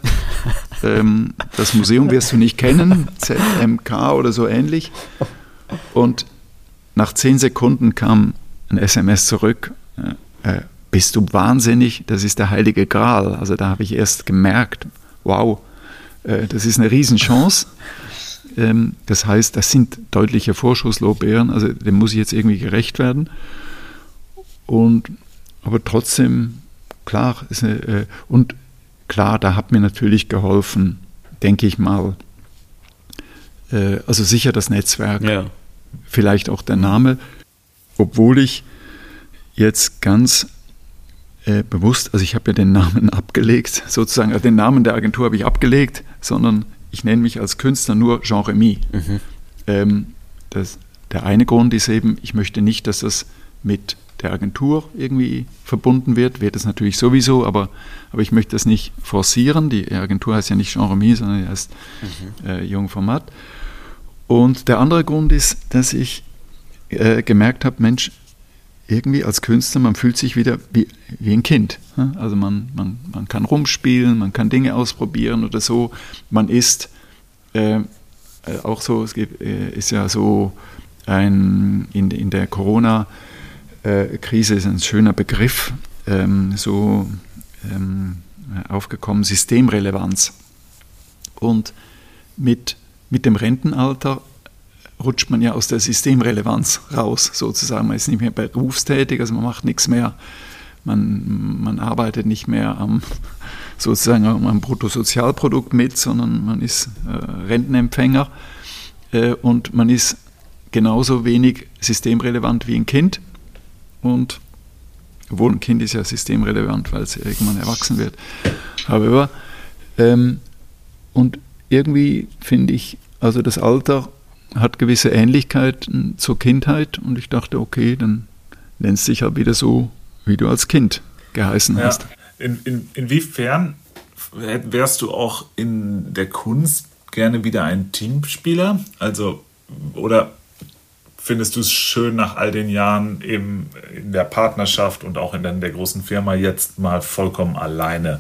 ähm, das Museum wirst du nicht kennen, ZMK oder so ähnlich. Und nach zehn Sekunden kam ein SMS zurück, äh, äh, bist du wahnsinnig, das ist der heilige Gral. Also da habe ich erst gemerkt, wow, äh, das ist eine Riesenchance. <laughs> Ähm, das heißt, das sind deutliche Vorschusslorbeeren, also dem muss ich jetzt irgendwie gerecht werden. Und, aber trotzdem, klar, eine, äh, und klar, da hat mir natürlich geholfen, denke ich mal, äh, also sicher das Netzwerk, ja. vielleicht auch der Name, obwohl ich jetzt ganz äh, bewusst, also ich habe ja den Namen <laughs> abgelegt, sozusagen, also den Namen der Agentur habe ich abgelegt, sondern ich nenne mich als Künstler nur Jean Remy. Mhm. Ähm, das, der eine Grund ist eben, ich möchte nicht, dass das mit der Agentur irgendwie verbunden wird, wird es natürlich sowieso, aber, aber ich möchte das nicht forcieren. Die Agentur heißt ja nicht Jean Remy, sondern die heißt mhm. äh, Jung Format. Und der andere Grund ist, dass ich äh, gemerkt habe, Mensch, irgendwie als Künstler, man fühlt sich wieder wie, wie ein Kind. Also man, man, man kann rumspielen, man kann Dinge ausprobieren oder so. Man ist äh, äh, auch so, es gibt, äh, ist ja so ein, in, in der Corona-Krise ist ein schöner Begriff, ähm, so ähm, aufgekommen, Systemrelevanz. Und mit, mit dem Rentenalter rutscht man ja aus der Systemrelevanz raus, sozusagen. Man ist nicht mehr berufstätig, also man macht nichts mehr. Man, man arbeitet nicht mehr am, <laughs> sozusagen am Bruttosozialprodukt mit, sondern man ist äh, Rentenempfänger äh, und man ist genauso wenig systemrelevant wie ein Kind. Und obwohl ein Kind ist ja systemrelevant, weil es irgendwann erwachsen wird. Aber ähm, und irgendwie finde ich, also das Alter hat gewisse Ähnlichkeiten zur Kindheit und ich dachte, okay, dann nennst dich halt wieder so, wie du als Kind geheißen ja. hast. In, in, inwiefern wärst du auch in der Kunst gerne wieder ein Teamspieler? Also, oder findest du es schön, nach all den Jahren eben in der Partnerschaft und auch in der großen Firma jetzt mal vollkommen alleine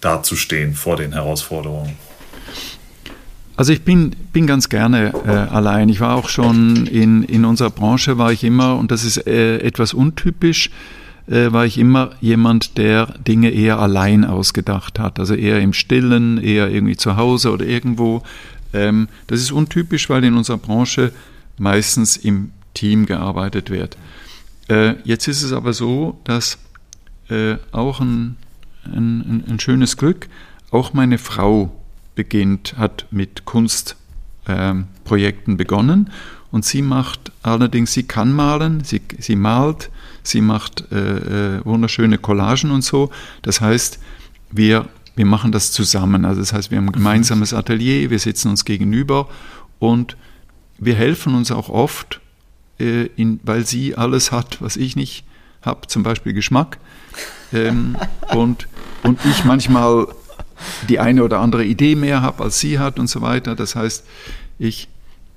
dazustehen vor den Herausforderungen? Also ich bin, bin ganz gerne äh, allein. Ich war auch schon in, in unserer Branche, war ich immer, und das ist äh, etwas untypisch, äh, war ich immer jemand, der Dinge eher allein ausgedacht hat. Also eher im Stillen, eher irgendwie zu Hause oder irgendwo. Ähm, das ist untypisch, weil in unserer Branche meistens im Team gearbeitet wird. Äh, jetzt ist es aber so, dass äh, auch ein, ein, ein schönes Glück, auch meine Frau beginnt, hat mit Kunstprojekten ähm, begonnen und sie macht allerdings, sie kann malen, sie, sie malt, sie macht äh, äh, wunderschöne Collagen und so. Das heißt, wir, wir machen das zusammen. Also das heißt, wir haben ein gemeinsames Atelier, wir sitzen uns gegenüber und wir helfen uns auch oft, äh, in, weil sie alles hat, was ich nicht habe, zum Beispiel Geschmack. Ähm, und, und ich manchmal die eine oder andere Idee mehr habe, als sie hat und so weiter. Das heißt, ich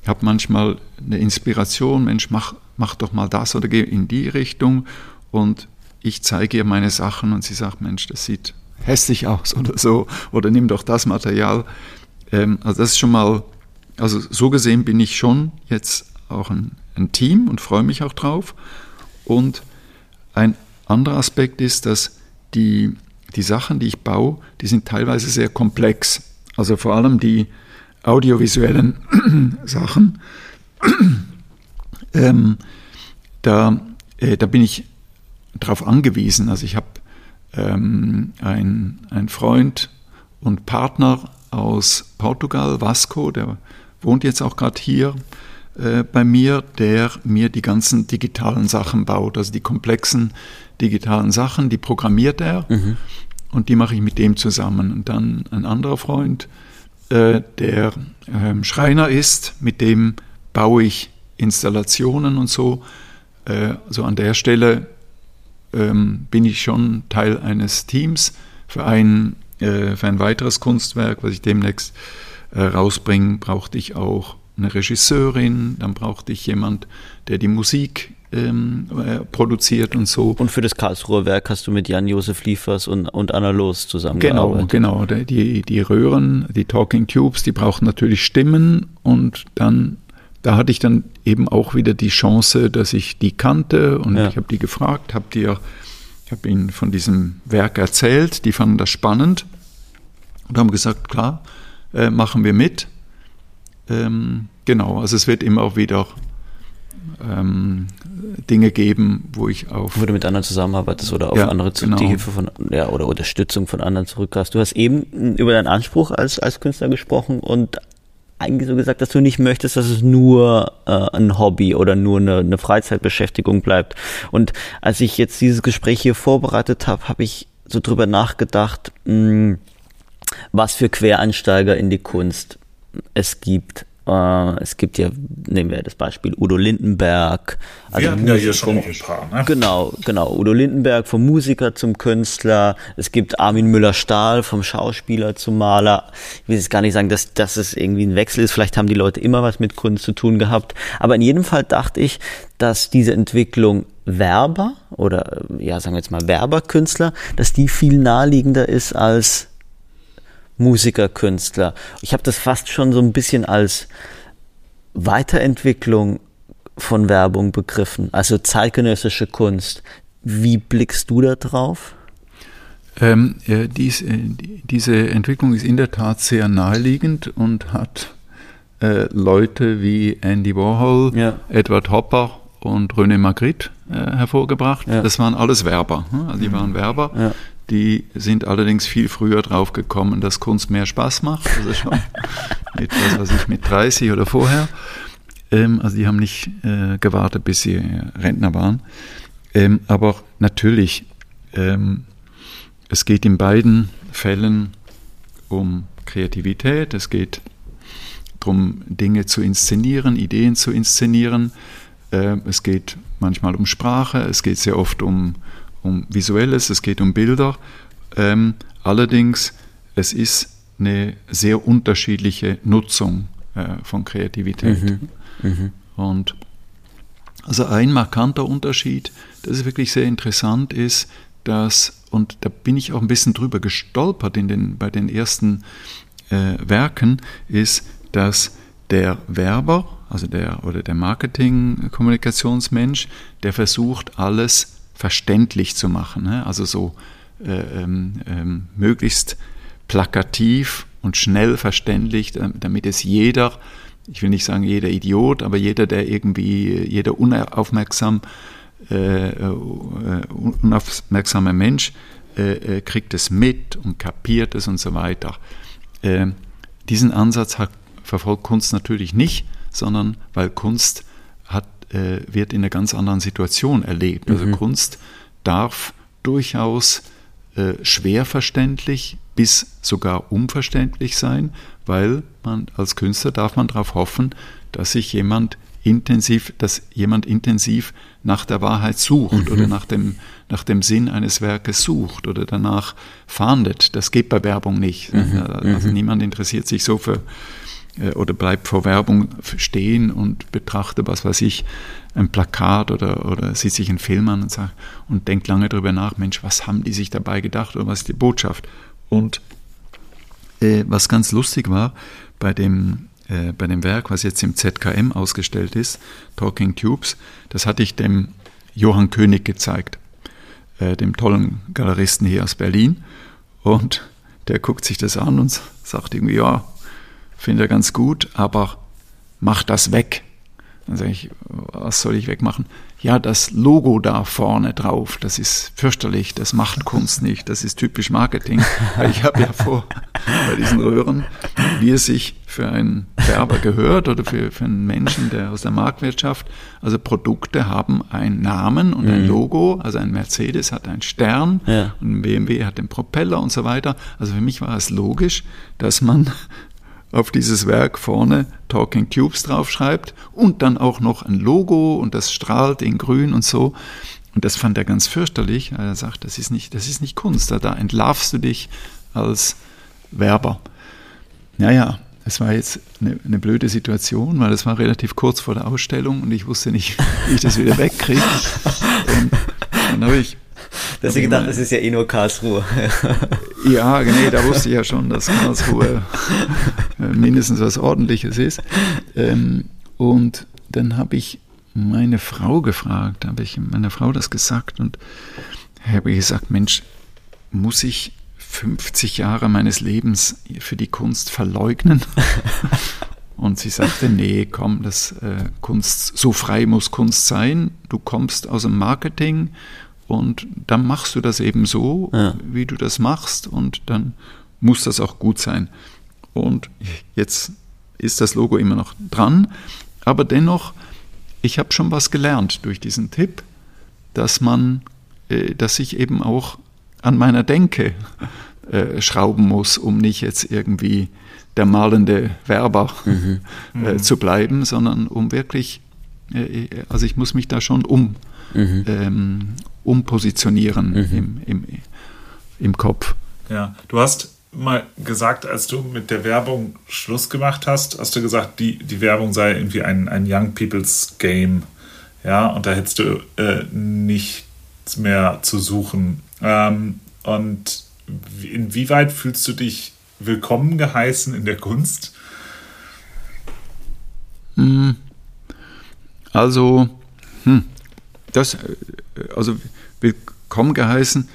habe manchmal eine Inspiration, Mensch, mach, mach doch mal das oder geh in die Richtung. Und ich zeige ihr meine Sachen und sie sagt, Mensch, das sieht hässlich aus oder so, oder nimm doch das Material. Ähm, also das ist schon mal, also so gesehen bin ich schon jetzt auch ein, ein Team und freue mich auch drauf. Und ein anderer Aspekt ist, dass die, die Sachen, die ich baue, die sind teilweise sehr komplex. Also vor allem die audiovisuellen <clears throat> Sachen. <clears throat> ähm, da, äh, da bin ich darauf angewiesen. Also ich habe ähm, einen Freund und Partner aus Portugal, Vasco, der wohnt jetzt auch gerade hier äh, bei mir, der mir die ganzen digitalen Sachen baut, also die komplexen digitalen Sachen, die programmiert er mhm. Und die mache ich mit dem zusammen. Und dann ein anderer Freund, äh, der äh, Schreiner ist, mit dem baue ich Installationen und so. Äh, also an der Stelle ähm, bin ich schon Teil eines Teams für ein, äh, für ein weiteres Kunstwerk, was ich demnächst äh, rausbringe, brauchte ich auch eine Regisseurin, dann brauchte ich jemand, der die Musik ähm, äh, produziert und so. Und für das Karlsruher Werk hast du mit Jan-Josef Liefers und, und Anna Loos zusammengearbeitet. Genau, genau. Die, die Röhren, die Talking Tubes, die brauchen natürlich Stimmen und dann da hatte ich dann eben auch wieder die Chance, dass ich die kannte und ja. ich habe die gefragt, habe dir, ich habe ihnen von diesem Werk erzählt, die fanden das spannend und haben gesagt, klar, äh, machen wir mit. Ähm, genau, also es wird immer auch wieder ähm, Dinge geben, wo ich auf. Wo du mit anderen zusammenarbeitest oder auf ja, andere zu, genau. die Hilfe von ja, oder Unterstützung von anderen zurückhast. Du hast eben über deinen Anspruch als, als Künstler gesprochen und eigentlich so gesagt, dass du nicht möchtest, dass es nur äh, ein Hobby oder nur eine, eine Freizeitbeschäftigung bleibt. Und als ich jetzt dieses Gespräch hier vorbereitet habe, habe ich so drüber nachgedacht, mh, hm, was für Quereinsteiger in die Kunst es gibt. Äh, es gibt ja, nehmen wir das Beispiel Udo Lindenberg. Also wir hatten ja hier schon ein paar. Ne? Genau, genau. Udo Lindenberg vom Musiker zum Künstler. Es gibt Armin Müller-Stahl vom Schauspieler zum Maler. Ich will jetzt gar nicht sagen, dass, dass es irgendwie ein Wechsel ist. Vielleicht haben die Leute immer was mit Kunst zu tun gehabt. Aber in jedem Fall dachte ich, dass diese Entwicklung Werber oder ja, sagen wir jetzt mal Werberkünstler, dass die viel naheliegender ist als Musiker, Künstler. Ich habe das fast schon so ein bisschen als Weiterentwicklung von Werbung begriffen, also zeitgenössische Kunst. Wie blickst du da drauf? Ähm, ja, dies, äh, diese Entwicklung ist in der Tat sehr naheliegend und hat äh, Leute wie Andy Warhol, ja. Edward Hopper und René Magritte äh, hervorgebracht. Ja. Das waren alles Werber. Hm? Also die waren Werber, ja. Die sind allerdings viel früher drauf gekommen, dass Kunst mehr Spaß macht. Also schon <laughs> mit, was ich, mit 30 oder vorher. Ähm, also die haben nicht äh, gewartet, bis sie Rentner waren. Ähm, aber natürlich, ähm, es geht in beiden Fällen um Kreativität. Es geht darum, Dinge zu inszenieren, Ideen zu inszenieren. Äh, es geht manchmal um Sprache. Es geht sehr oft um um Visuelles, es geht um Bilder. Ähm, allerdings, es ist eine sehr unterschiedliche Nutzung äh, von Kreativität. Mhm. Mhm. Und also ein markanter Unterschied, das ist wirklich sehr interessant ist, dass, und da bin ich auch ein bisschen drüber gestolpert in den, bei den ersten äh, Werken, ist, dass der Werber, also der oder der Marketing-Kommunikationsmensch, der versucht, alles verständlich zu machen. Ne? Also so äh, ähm, ähm, möglichst plakativ und schnell verständlich, damit es jeder, ich will nicht sagen jeder Idiot, aber jeder, der irgendwie, jeder unaufmerksam, äh, äh unaufmerksame Mensch äh, äh, kriegt es mit und kapiert es und so weiter. Äh, diesen Ansatz hat, verfolgt Kunst natürlich nicht, sondern weil Kunst äh, wird in einer ganz anderen Situation erlebt. Also mhm. Kunst darf durchaus äh, schwer verständlich bis sogar unverständlich sein, weil man als Künstler darf man darauf hoffen, dass sich jemand intensiv, dass jemand intensiv nach der Wahrheit sucht mhm. oder nach dem, nach dem Sinn eines Werkes sucht oder danach fahndet. Das geht bei Werbung nicht. Mhm. Also mhm. niemand interessiert sich so für oder bleibt vor Werbung stehen und betrachtet, was weiß ich, ein Plakat oder, oder sieht sich einen Film an und, sagt, und denkt lange darüber nach, Mensch, was haben die sich dabei gedacht oder was ist die Botschaft? Und äh, was ganz lustig war, bei dem, äh, bei dem Werk, was jetzt im ZKM ausgestellt ist, Talking Tubes, das hatte ich dem Johann König gezeigt, äh, dem tollen Galeristen hier aus Berlin. Und der guckt sich das an und sagt irgendwie, ja, finde er ganz gut, aber mach das weg. Dann sage ich, was soll ich wegmachen? Ja, das Logo da vorne drauf, das ist fürchterlich, das macht Kunst nicht, das ist typisch Marketing. Ich habe ja vor, bei diesen Röhren, wie es sich für einen Werber gehört oder für, für einen Menschen, der aus der Marktwirtschaft, also Produkte haben einen Namen und ein mhm. Logo, also ein Mercedes hat einen Stern ja. und ein BMW hat den Propeller und so weiter. Also für mich war es logisch, dass man auf dieses Werk vorne Talking Tubes draufschreibt und dann auch noch ein Logo und das strahlt in grün und so. Und das fand er ganz fürchterlich. Er sagt, das ist nicht, das ist nicht Kunst, da, entlarvst du dich als Werber. Naja, es war jetzt eine, eine, blöde Situation, weil es war relativ kurz vor der Ausstellung und ich wusste nicht, <laughs> wie ich das wieder wegkriege. Und dann habe ich dass ich gedacht, das ist ja eh nur Karlsruhe. <laughs> ja, nee, da wusste ich ja schon, dass Karlsruhe äh, mindestens was Ordentliches ist. Ähm, und dann habe ich meine Frau gefragt, habe ich meiner Frau das gesagt und habe gesagt, Mensch, muss ich 50 Jahre meines Lebens für die Kunst verleugnen? <laughs> Und sie sagte, nee, komm, das äh, Kunst, so frei muss Kunst sein. Du kommst aus dem Marketing und dann machst du das eben so, ja. wie du das machst und dann muss das auch gut sein. Und jetzt ist das Logo immer noch dran, aber dennoch, ich habe schon was gelernt durch diesen Tipp, dass man, äh, dass ich eben auch an meiner Denke äh, schrauben muss, um nicht jetzt irgendwie der malende Werber mhm. äh, zu bleiben, sondern um wirklich, also ich muss mich da schon um, mhm. ähm, umpositionieren mhm. im, im, im Kopf. Ja, du hast mal gesagt, als du mit der Werbung Schluss gemacht hast, hast du gesagt, die, die Werbung sei irgendwie ein, ein Young People's Game. Ja, und da hättest du äh, nichts mehr zu suchen. Ähm, und inwieweit fühlst du dich willkommen geheißen in der Kunst? Hm. Also, hm, das, äh, also willkommen geheißen,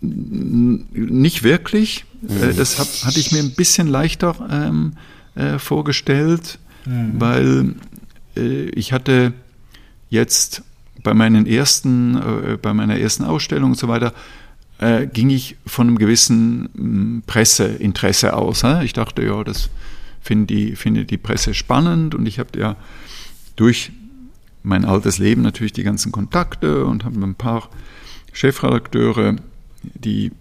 nicht wirklich. Mhm. Das hab, hatte ich mir ein bisschen leichter ähm, äh, vorgestellt, mhm. weil äh, ich hatte jetzt bei meinen ersten, äh, bei meiner ersten Ausstellung und so weiter, äh, ging ich von einem gewissen ähm, Presseinteresse aus. He? Ich dachte, ja, das finde die, finde die Presse spannend und ich habe ja durch mein altes Leben natürlich die ganzen Kontakte und habe ein paar Chefredakteure, die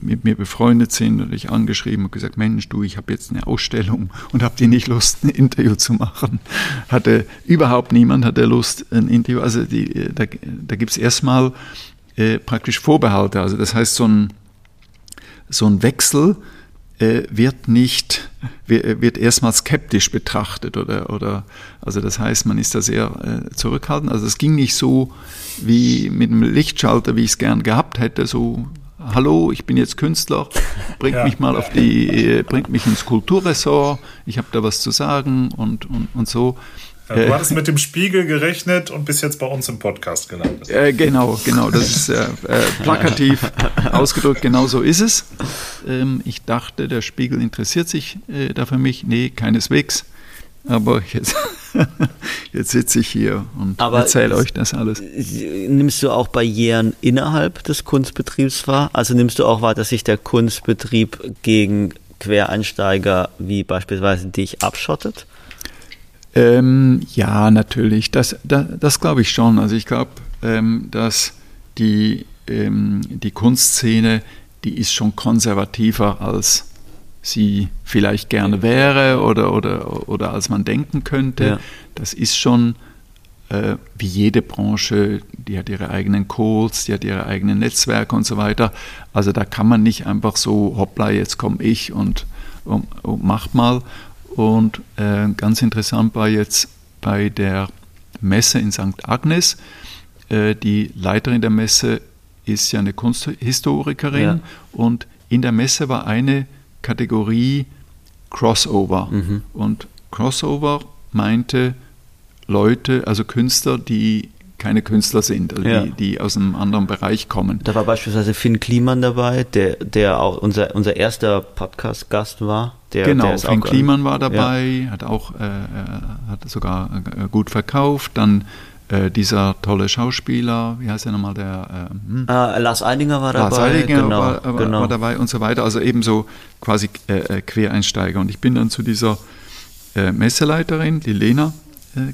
mit mir befreundet sind, und ich angeschrieben und gesagt, Mensch, du, ich habe jetzt eine Ausstellung und habt ihr nicht Lust, ein Interview zu machen? Hatte überhaupt niemand hatte Lust, ein Interview. Also die, da, da gibt es erstmal äh, praktisch Vorbehalte. Also das heißt, so ein, so ein Wechsel wird nicht, wird erstmal skeptisch betrachtet oder, oder, also das heißt, man ist da sehr äh, zurückhaltend. Also es ging nicht so wie mit einem Lichtschalter, wie ich es gern gehabt hätte, so hallo, ich bin jetzt Künstler, bringt ja. mich mal auf die, äh, bringt mich ins Kulturressort, ich habe da was zu sagen und, und, und so. Ja, du hattest mit dem Spiegel gerechnet und bist jetzt bei uns im Podcast gelandet. Äh, genau, genau. Das ist äh, äh, plakativ <laughs> ausgedrückt, genau so ist es. Ähm, ich dachte, der Spiegel interessiert sich äh, da für mich. Nee, keineswegs. Aber jetzt, <laughs> jetzt sitze ich hier und erzähle euch das alles. Nimmst du auch Barrieren innerhalb des Kunstbetriebs wahr? Also nimmst du auch wahr, dass sich der Kunstbetrieb gegen Quereinsteiger wie beispielsweise dich abschottet? Ähm, ja, natürlich. Das, das, das glaube ich schon. Also ich glaube, ähm, dass die, ähm, die Kunstszene, die ist schon konservativer als sie vielleicht gerne wäre oder, oder, oder als man denken könnte. Ja. Das ist schon äh, wie jede Branche, die hat ihre eigenen Codes, die hat ihre eigenen Netzwerke und so weiter. Also da kann man nicht einfach so, hoppla, jetzt komme ich und, und, und mach mal. Und äh, ganz interessant war jetzt bei der Messe in St. Agnes, äh, die Leiterin der Messe ist ja eine Kunsthistorikerin ja. und in der Messe war eine Kategorie Crossover. Mhm. Und Crossover meinte Leute, also Künstler, die keine Künstler sind, also ja. die, die, aus einem anderen Bereich kommen. Da war beispielsweise Finn Kliman dabei, der, der auch unser, unser erster Podcast-Gast war. Der, genau, der Finn Kliman war dabei, ja. hat auch äh, äh hat sogar äh, gut verkauft. Dann äh, dieser tolle Schauspieler, wie heißt er nochmal, der äh, uh, Lars Eidinger war dabei. Lars Eidinger genau, war, war, genau. war, dabei und so weiter. Also ebenso quasi äh, Quereinsteiger. Und ich bin dann zu dieser Messeleiterin, die Lena,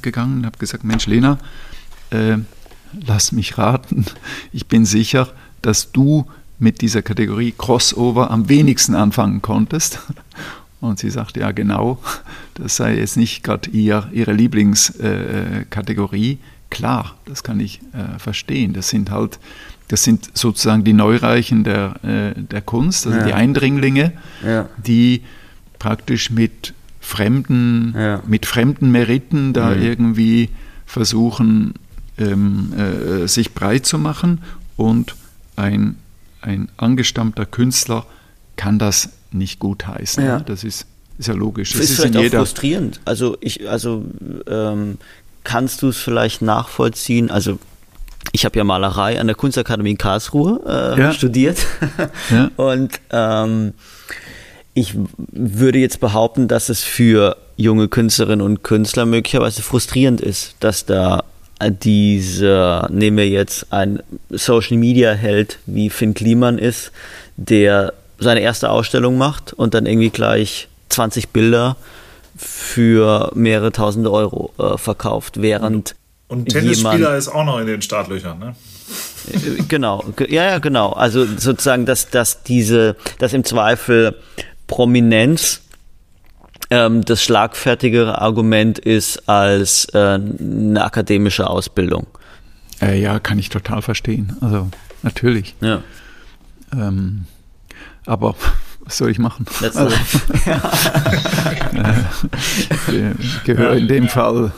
gegangen und habe gesagt, Mensch Lena, äh, lass mich raten, ich bin sicher, dass du mit dieser Kategorie Crossover am wenigsten anfangen konntest. Und sie sagte, ja genau, das sei jetzt nicht gerade ihr, ihre Lieblingskategorie. Äh, Klar, das kann ich äh, verstehen. Das sind halt, das sind sozusagen die Neureichen der, äh, der Kunst, also ja. die Eindringlinge, ja. die praktisch mit fremden, ja. mit fremden Meriten da mhm. irgendwie versuchen, ähm, äh, sich breit zu machen und ein, ein angestammter Künstler kann das nicht gutheißen. Ja. Das ist, ist ja logisch. Das ist, ist vielleicht auch frustrierend. Also ich, also ähm, kannst du es vielleicht nachvollziehen? Also ich habe ja Malerei an der Kunstakademie in Karlsruhe äh, ja. studiert <laughs> ja. und ähm, ich würde jetzt behaupten, dass es für junge Künstlerinnen und Künstler möglicherweise frustrierend ist, dass da dieser, nehmen wir jetzt einen Social Media Held wie Finn Kliman ist, der seine erste Ausstellung macht und dann irgendwie gleich 20 Bilder für mehrere tausende Euro äh, verkauft, während und Tennisspieler jemand, ist auch noch in den Startlöchern, ne? Äh, genau, ja, ja, genau. Also sozusagen, dass, dass diese, dass im Zweifel Prominenz ähm, das schlagfertigere Argument ist als äh, eine akademische Ausbildung. Äh, ja, kann ich total verstehen. Also natürlich. Ja. Ähm, aber <laughs> was soll ich machen? Also, <laughs> <laughs> äh, gehöre in dem Fall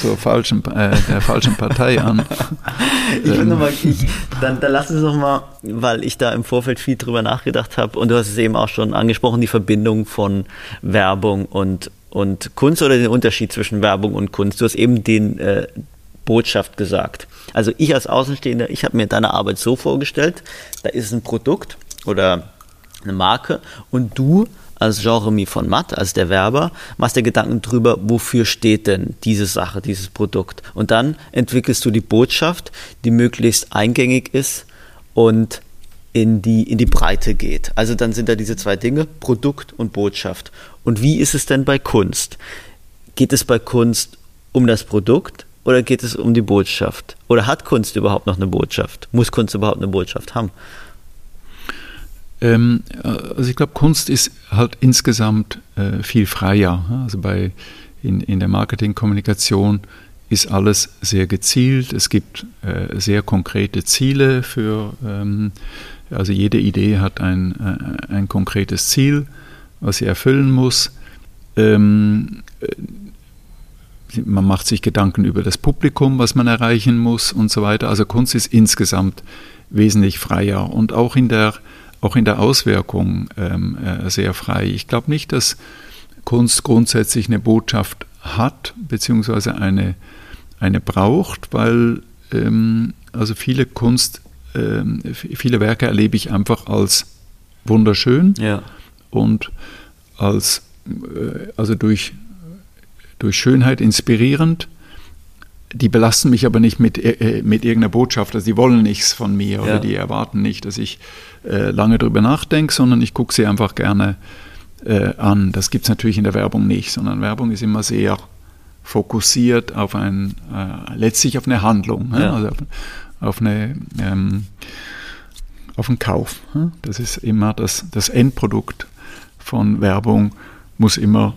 zur falschen, äh, der falschen Partei an. <laughs> ich ähm. mal, ich, dann, dann lass uns doch mal, weil ich da im Vorfeld viel drüber nachgedacht habe und du hast es eben auch schon angesprochen, die Verbindung von Werbung und, und Kunst oder den Unterschied zwischen Werbung und Kunst. Du hast eben den äh, Botschaft gesagt. Also ich als Außenstehender, ich habe mir deine Arbeit so vorgestellt, da ist ein Produkt oder eine Marke und du als Jeremy von Matt, als der Werber, machst dir Gedanken drüber, wofür steht denn diese Sache, dieses Produkt. Und dann entwickelst du die Botschaft, die möglichst eingängig ist und in die, in die Breite geht. Also dann sind da diese zwei Dinge, Produkt und Botschaft. Und wie ist es denn bei Kunst? Geht es bei Kunst um das Produkt oder geht es um die Botschaft? Oder hat Kunst überhaupt noch eine Botschaft? Muss Kunst überhaupt eine Botschaft haben? Ähm, also ich glaube, Kunst ist halt insgesamt äh, viel freier. Also bei in, in der Marketingkommunikation ist alles sehr gezielt. Es gibt äh, sehr konkrete Ziele für, ähm, also jede Idee hat ein, äh, ein konkretes Ziel, was sie erfüllen muss. Ähm, äh, man macht sich Gedanken über das Publikum, was man erreichen muss und so weiter. Also Kunst ist insgesamt wesentlich freier und auch in der auch in der Auswirkung ähm, äh, sehr frei. Ich glaube nicht, dass Kunst grundsätzlich eine Botschaft hat, beziehungsweise eine, eine braucht, weil ähm, also viele Kunst, ähm, viele Werke erlebe ich einfach als wunderschön ja. und als äh, also durch, durch Schönheit inspirierend die belasten mich aber nicht mit, äh, mit irgendeiner Botschaft. Also die wollen nichts von mir oder die erwarten nicht, dass ich äh, lange drüber nachdenke, sondern ich gucke sie einfach gerne äh, an. Das gibt es natürlich in der Werbung nicht, sondern Werbung ist immer sehr fokussiert auf ein, äh, letztlich auf eine Handlung, ja. also auf, auf eine ähm, auf einen Kauf. Das ist immer das, das Endprodukt von Werbung muss immer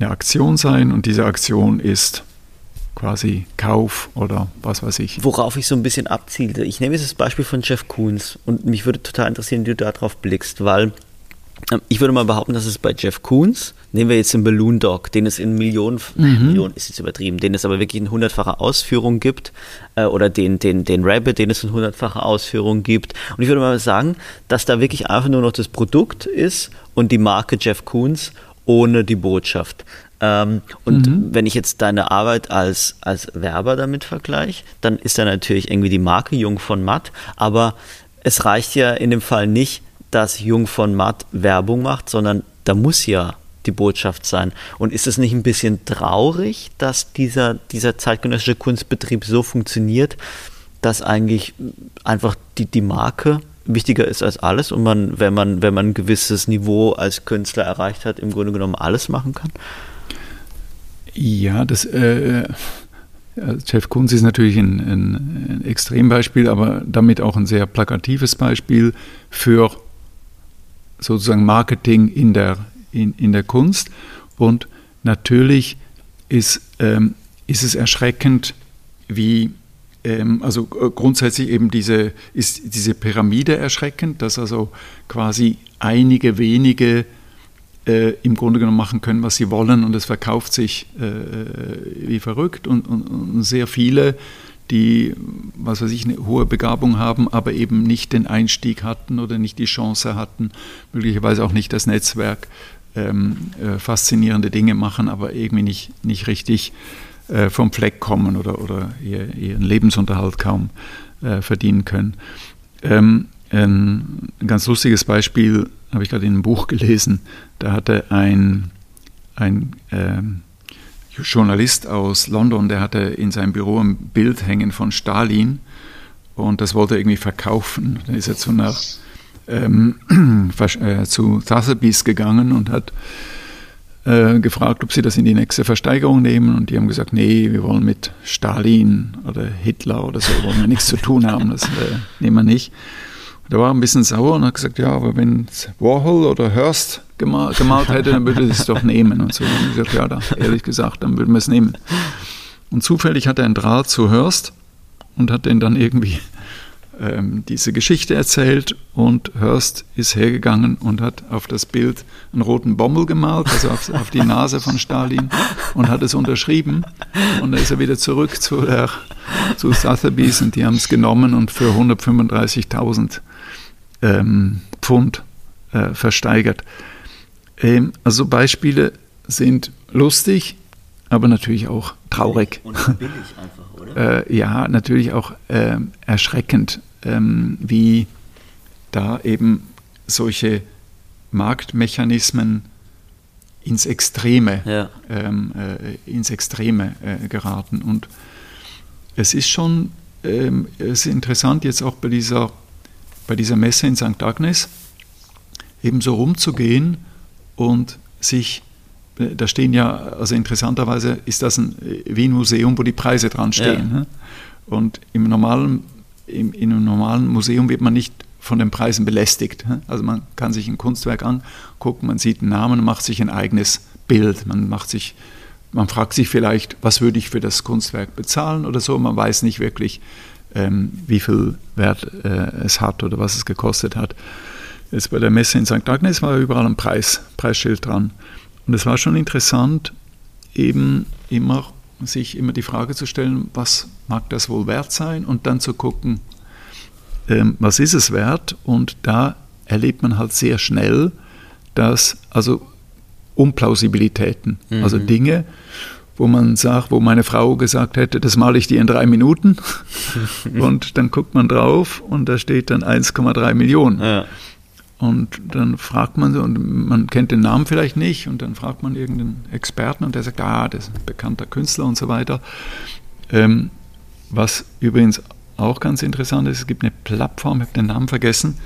eine Aktion sein und diese Aktion ist quasi Kauf oder was weiß ich. Worauf ich so ein bisschen abzielte. Ich nehme jetzt das Beispiel von Jeff Koons und mich würde total interessieren, wie du darauf blickst, weil Ähm, ich würde mal behaupten, dass es bei Jeff Koons, nehmen wir jetzt den Balloon Dog, den es in Millionen, mhm. Millionen ist jetzt übertrieben, den es aber wirklich in hundertfacher Ausführung gibt, äh, oder den, den, den Rabbit, den es in hundertfacher Ausführung gibt. Und ich würde mal sagen, dass da wirklich einfach nur noch das Produkt ist und die Marke Jeff Koons ohne die Botschaft. Ähm, und mhm. wenn ich jetzt deine Arbeit als, als Werber damit vergleiche, dann ist da natürlich irgendwie die Marke Jung von Matt, aber es reicht ja in dem Fall nicht, dass Jung von Matt Werbung macht, sondern da muss ja die Botschaft sein. Und ist es nicht ein bisschen traurig, dass dieser, dieser zeitgenössische Kunstbetrieb so funktioniert, dass eigentlich einfach die, die Marke wichtiger ist als alles und man, wenn man, wenn man ein gewisses Niveau als Künstler erreicht hat, im Grunde genommen alles machen kann? Ja, das äh, Jeff Koons ist natürlich ein, ein, ein, Extrembeispiel, aber damit auch ein sehr plakatives Beispiel für sozusagen Marketing in der, in, in der Kunst. Und natürlich ist, ähm, ist es erschreckend, wie ähm, also grundsätzlich eben diese, ist diese Pyramide erschreckend, dass also quasi einige wenige äh, im Grunde genommen machen können, was sie wollen und es verkauft sich äh, wie verrückt und, und, und, sehr viele, die, was weiß ich, eine hohe Begabung haben, aber eben nicht den Einstieg hatten oder nicht die Chance hatten, möglicherweise auch nicht das Netzwerk, ähm, äh, faszinierende Dinge machen, aber irgendwie nicht, nicht richtig äh, vom Fleck kommen oder, oder ihr, ihren Lebensunterhalt kaum äh, verdienen können. Ähm, ein ganz lustiges Beispiel habe ich gerade in einem Buch gelesen. Da hatte ein, ein ähm, Journalist aus London, der hatte in seinem Büro ein Bild hängen von Stalin und das wollte er irgendwie verkaufen. Dann ist er zu, nach, ähm, <clears throat> äh, zu Sotheby's gegangen und hat äh, gefragt, ob sie das in die nächste Versteigerung nehmen und die haben gesagt, nee, wir wollen mit Stalin oder Hitler oder so wollen wir nichts zu tun haben, das äh, nehmen wir nicht. Da war ein bisschen sauer und hat gesagt, ja, aber wenn Warhol oder Hearst gemalt, gemalt hätte, dann würde es doch nehmen. Und so und ich gesagt, ja, da, ehrlich gesagt, dann würden wir es nehmen. Und zufällig hat er einen Draht zu Hearst und hat den dann irgendwie ähm, diese Geschichte erzählt und Hearst ist hergegangen und hat auf das Bild einen roten Bommel gemalt, also auf, auf die Nase von Stalin und hat es unterschrieben und dann ist er wieder zurück zu, der, zu Sotheby's und die haben es genommen und für 135.000 ähm, Pfund äh, versteigert. Ähm, also Beispiele sind lustig, aber natürlich auch traurig. Und billig einfach, oder? <laughs> äh, ja, natürlich auch äh, erschreckend, ähm, wie da eben solche Marktmechanismen ins Extreme, ja. ähm, äh, ins Extreme äh, geraten. Und es ist schon ähm, es ist interessant, jetzt auch bei dieser, bei dieser Messe in St. Agnes eben so rumzugehen und sich da stehen ja, also interessanterweise ist das ein Wien-Museum, wo die Preise dran stehen. Ja. Ne? Und im normalen, im, in einem normalen Museum wird man nicht von den Preisen belästigt. Ne? Also man kann sich ein Kunstwerk angucken, man sieht einen Namen, macht sich ein eigenes Bild. Man macht sich, man fragt sich vielleicht, was würde ich für das Kunstwerk bezahlen oder so. Man weiß nicht wirklich, ähm, wie viel Wert äh, es hat oder was es gekostet hat. Jetzt bei der Messe in St. Agnes war überall ein Preis, Preisschild dran. Und es war schon interessant, eben immer sich immer die Frage zu stellen, was mag das wohl wert sein und dann zu gucken, ähm, was ist es wert und da erlebt man halt sehr schnell, dass also Unplausibilitäten, mhm. also Dinge, wo man sagt, wo meine Frau gesagt hätte, das male ich dir in drei Minuten <laughs> und dann guckt man drauf und da steht dann 1,3 Millionen. Ja. Und dann fragt man so, und man kennt den Namen vielleicht nicht, und dann fragt man irgendeinen Experten und der sagt, ah, das ist ein bekannter Künstler und so weiter. Ähm, was übrigens auch ganz interessant ist, es gibt eine Plattform, ich habe den Namen vergessen,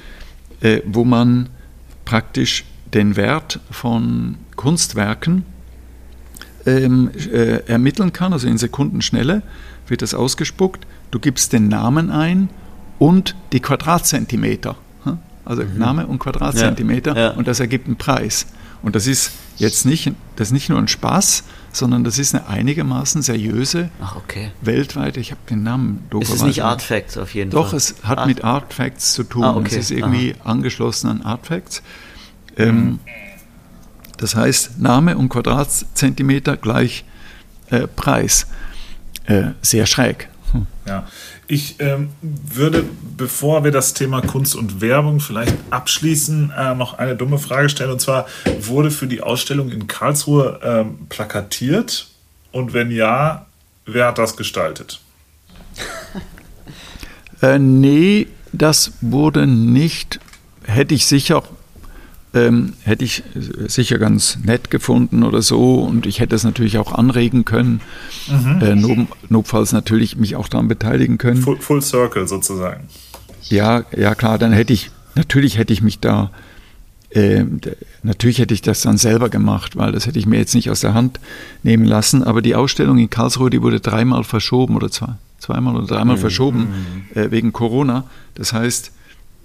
äh, wo man praktisch den Wert von Kunstwerken ähm, äh, ermitteln kann, also in Sekundenschnelle wird das ausgespuckt. Du gibst den Namen ein und die Quadratzentimeter also mhm. Name und Quadratzentimeter, ja, ja. und das ergibt einen Preis. Und das ist jetzt nicht, das ist nicht nur ein Spaß, sondern das ist eine einigermaßen seriöse, Ach, okay. weltweite, ich habe den Namen Es ist nicht Artfacts auf jeden Doch, Fall. Doch, es hat Art mit Artfacts zu tun. Ah, okay. Es ist irgendwie Aha. angeschlossen an Artfacts. Ähm, das heißt, Name und Quadratzentimeter gleich äh, Preis. Äh, sehr schräg. Hm. Ja, ich ähm, würde, bevor wir das Thema Kunst und Werbung vielleicht abschließen, äh, noch eine dumme Frage stellen. Und zwar, wurde für die Ausstellung in Karlsruhe ähm, plakatiert? Und wenn ja, wer hat das gestaltet? äh, nee, das wurde nicht. Hätte ich sicher ähm, hätte ich sicher ganz nett gefunden oder so und ich hätte es natürlich auch anregen können, mhm. äh, notfalls natürlich mich auch daran beteiligen können. Full, full, Circle sozusagen. Ja, ja klar, dann hätte ich, natürlich hätte ich mich da, äh, natürlich hätte ich das dann selber gemacht, weil das hätte ich mir jetzt nicht aus der Hand nehmen lassen, aber die Ausstellung in Karlsruhe, die wurde dreimal verschoben oder zwei, zweimal oder dreimal mhm. verschoben mhm. äh, wegen Corona. Das heißt,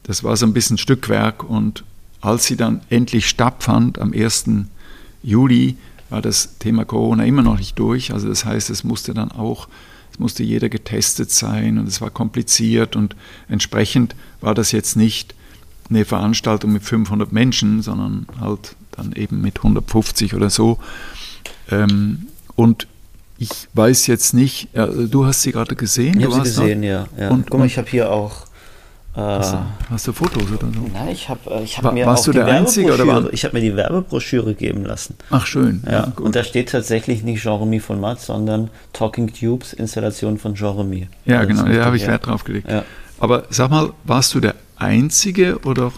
das war so ein bisschen Stückwerk und als sie dann endlich stattfand am 1. Juli, war das Thema Corona immer noch nicht durch. Also das heißt, es musste dann auch, es musste jeder getestet sein und es war kompliziert und entsprechend war das jetzt nicht eine Veranstaltung mit 500 Menschen, sondern halt dann eben mit 150 oder so. Ähm, und ich weiß jetzt nicht, du hast sie gerade gesehen? Ich habe sie gesehen, ja, ja. Und, Guck mal, ich habe hier auch Hast du, hast du, Fotos oder so? Nein, ich habe äh, ich hab mir warst auch du der Einzige oder war? Ich habe mir die Werbebroschüre geben lassen. Ach schön. Ja, ja und da steht tatsächlich nicht Jeremy von Matt, sondern Talking Tubes Installation von Jeremy. Ja, also genau, da habe ich Wert drauf gelegt. Ja. Aber sag mal, warst du der Einzige oder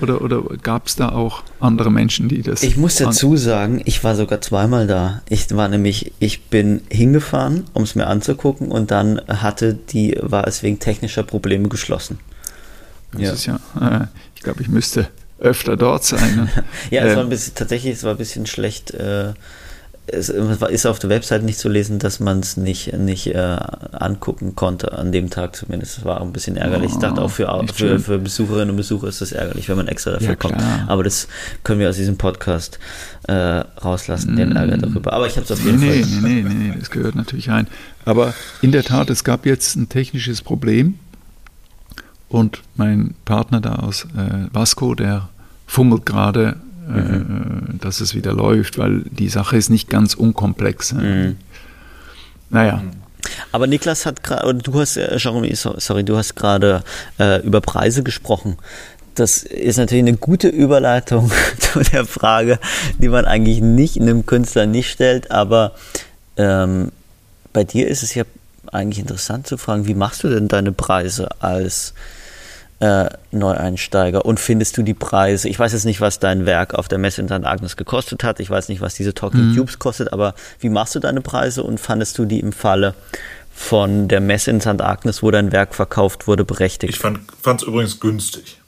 oder, oder gab es da auch andere Menschen, die das. Ich muss dazu sagen, ich war sogar zweimal da. Ich war nämlich, ich bin hingefahren, um es mir anzugucken, und dann hatte die, war es wegen technischer Probleme geschlossen. Das ja. ist ja, äh, ich glaube, ich müsste öfter dort sein. Ne? <laughs> ja, es war ein bisschen, tatsächlich, es war ein bisschen schlecht. Äh, es ist auf der Website nicht zu lesen, dass man es nicht, nicht äh, angucken konnte, an dem Tag zumindest. Das war auch ein bisschen ärgerlich. Oh, ich dachte auch für, für, für, Besucherinnen und Besucher ist das ärgerlich, wenn man extra dafür ja, kommt. Aber das können wir aus diesem Podcast äh, rauslassen, den Ärger darüber. Aber ich habe es auf jeden nee, Fall. Nee, nee, nee, das gehört natürlich rein. Aber in der Tat, es gab jetzt ein technisches Problem und mein Partner da aus äh, Vasco, der fummelt gerade, äh, mhm. dass es wieder läuft, weil die Sache ist nicht ganz unkomplex. Mhm. Naja. Aber Niklas hat gerade, du hast, äh, Jeremy, sorry, du hast gerade äh, über Preise gesprochen. Das ist natürlich eine gute Überleitung <laughs> zu der Frage, die man eigentlich nicht einem Künstler nicht stellt, aber ähm, bei dir ist es ja eigentlich interessant zu fragen, wie machst du denn deine Preise als äh, Neueinsteiger und findest du die Preise? Ich weiß jetzt nicht, was dein Werk auf der Messe in St. Agnes gekostet hat. Ich weiß nicht, was diese Talking mhm. Tubes kostet, aber wie machst du deine Preise und fandest du die im Falle von der Messe in St. Agnes, wo dein Werk verkauft wurde, berechtigt? Ich fand es übrigens günstig.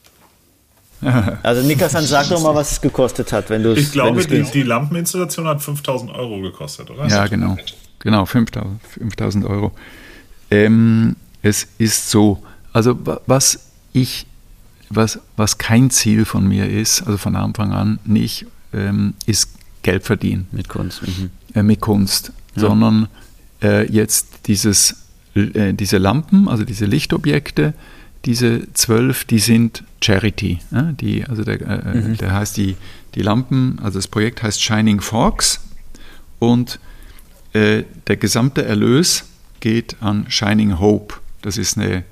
<laughs> Also Niklas, dann sag doch mal, was es gekostet hat, wenn du Ich glaube, die, die, Lampeninstallation hat 5000 Euro gekostet, oder? Ja, genau. Genau, 5000, 5000 Euro. Ähm, es ist so, also was ich, was, was kein Ziel von mir ist, also von Anfang an nicht, ähm, ist Geld verdienen. Mit Kunst. Mhm. Äh, mit Kunst. Ja. Sondern äh, jetzt dieses, äh, diese Lampen, also diese Lichtobjekte, diese zwölf, die sind Charity. Die, also der, äh, mhm. der heißt die, die Lampen, also das Projekt heißt Shining Forks und äh, der gesamte Erlös geht an Shining Hope. Das ist eine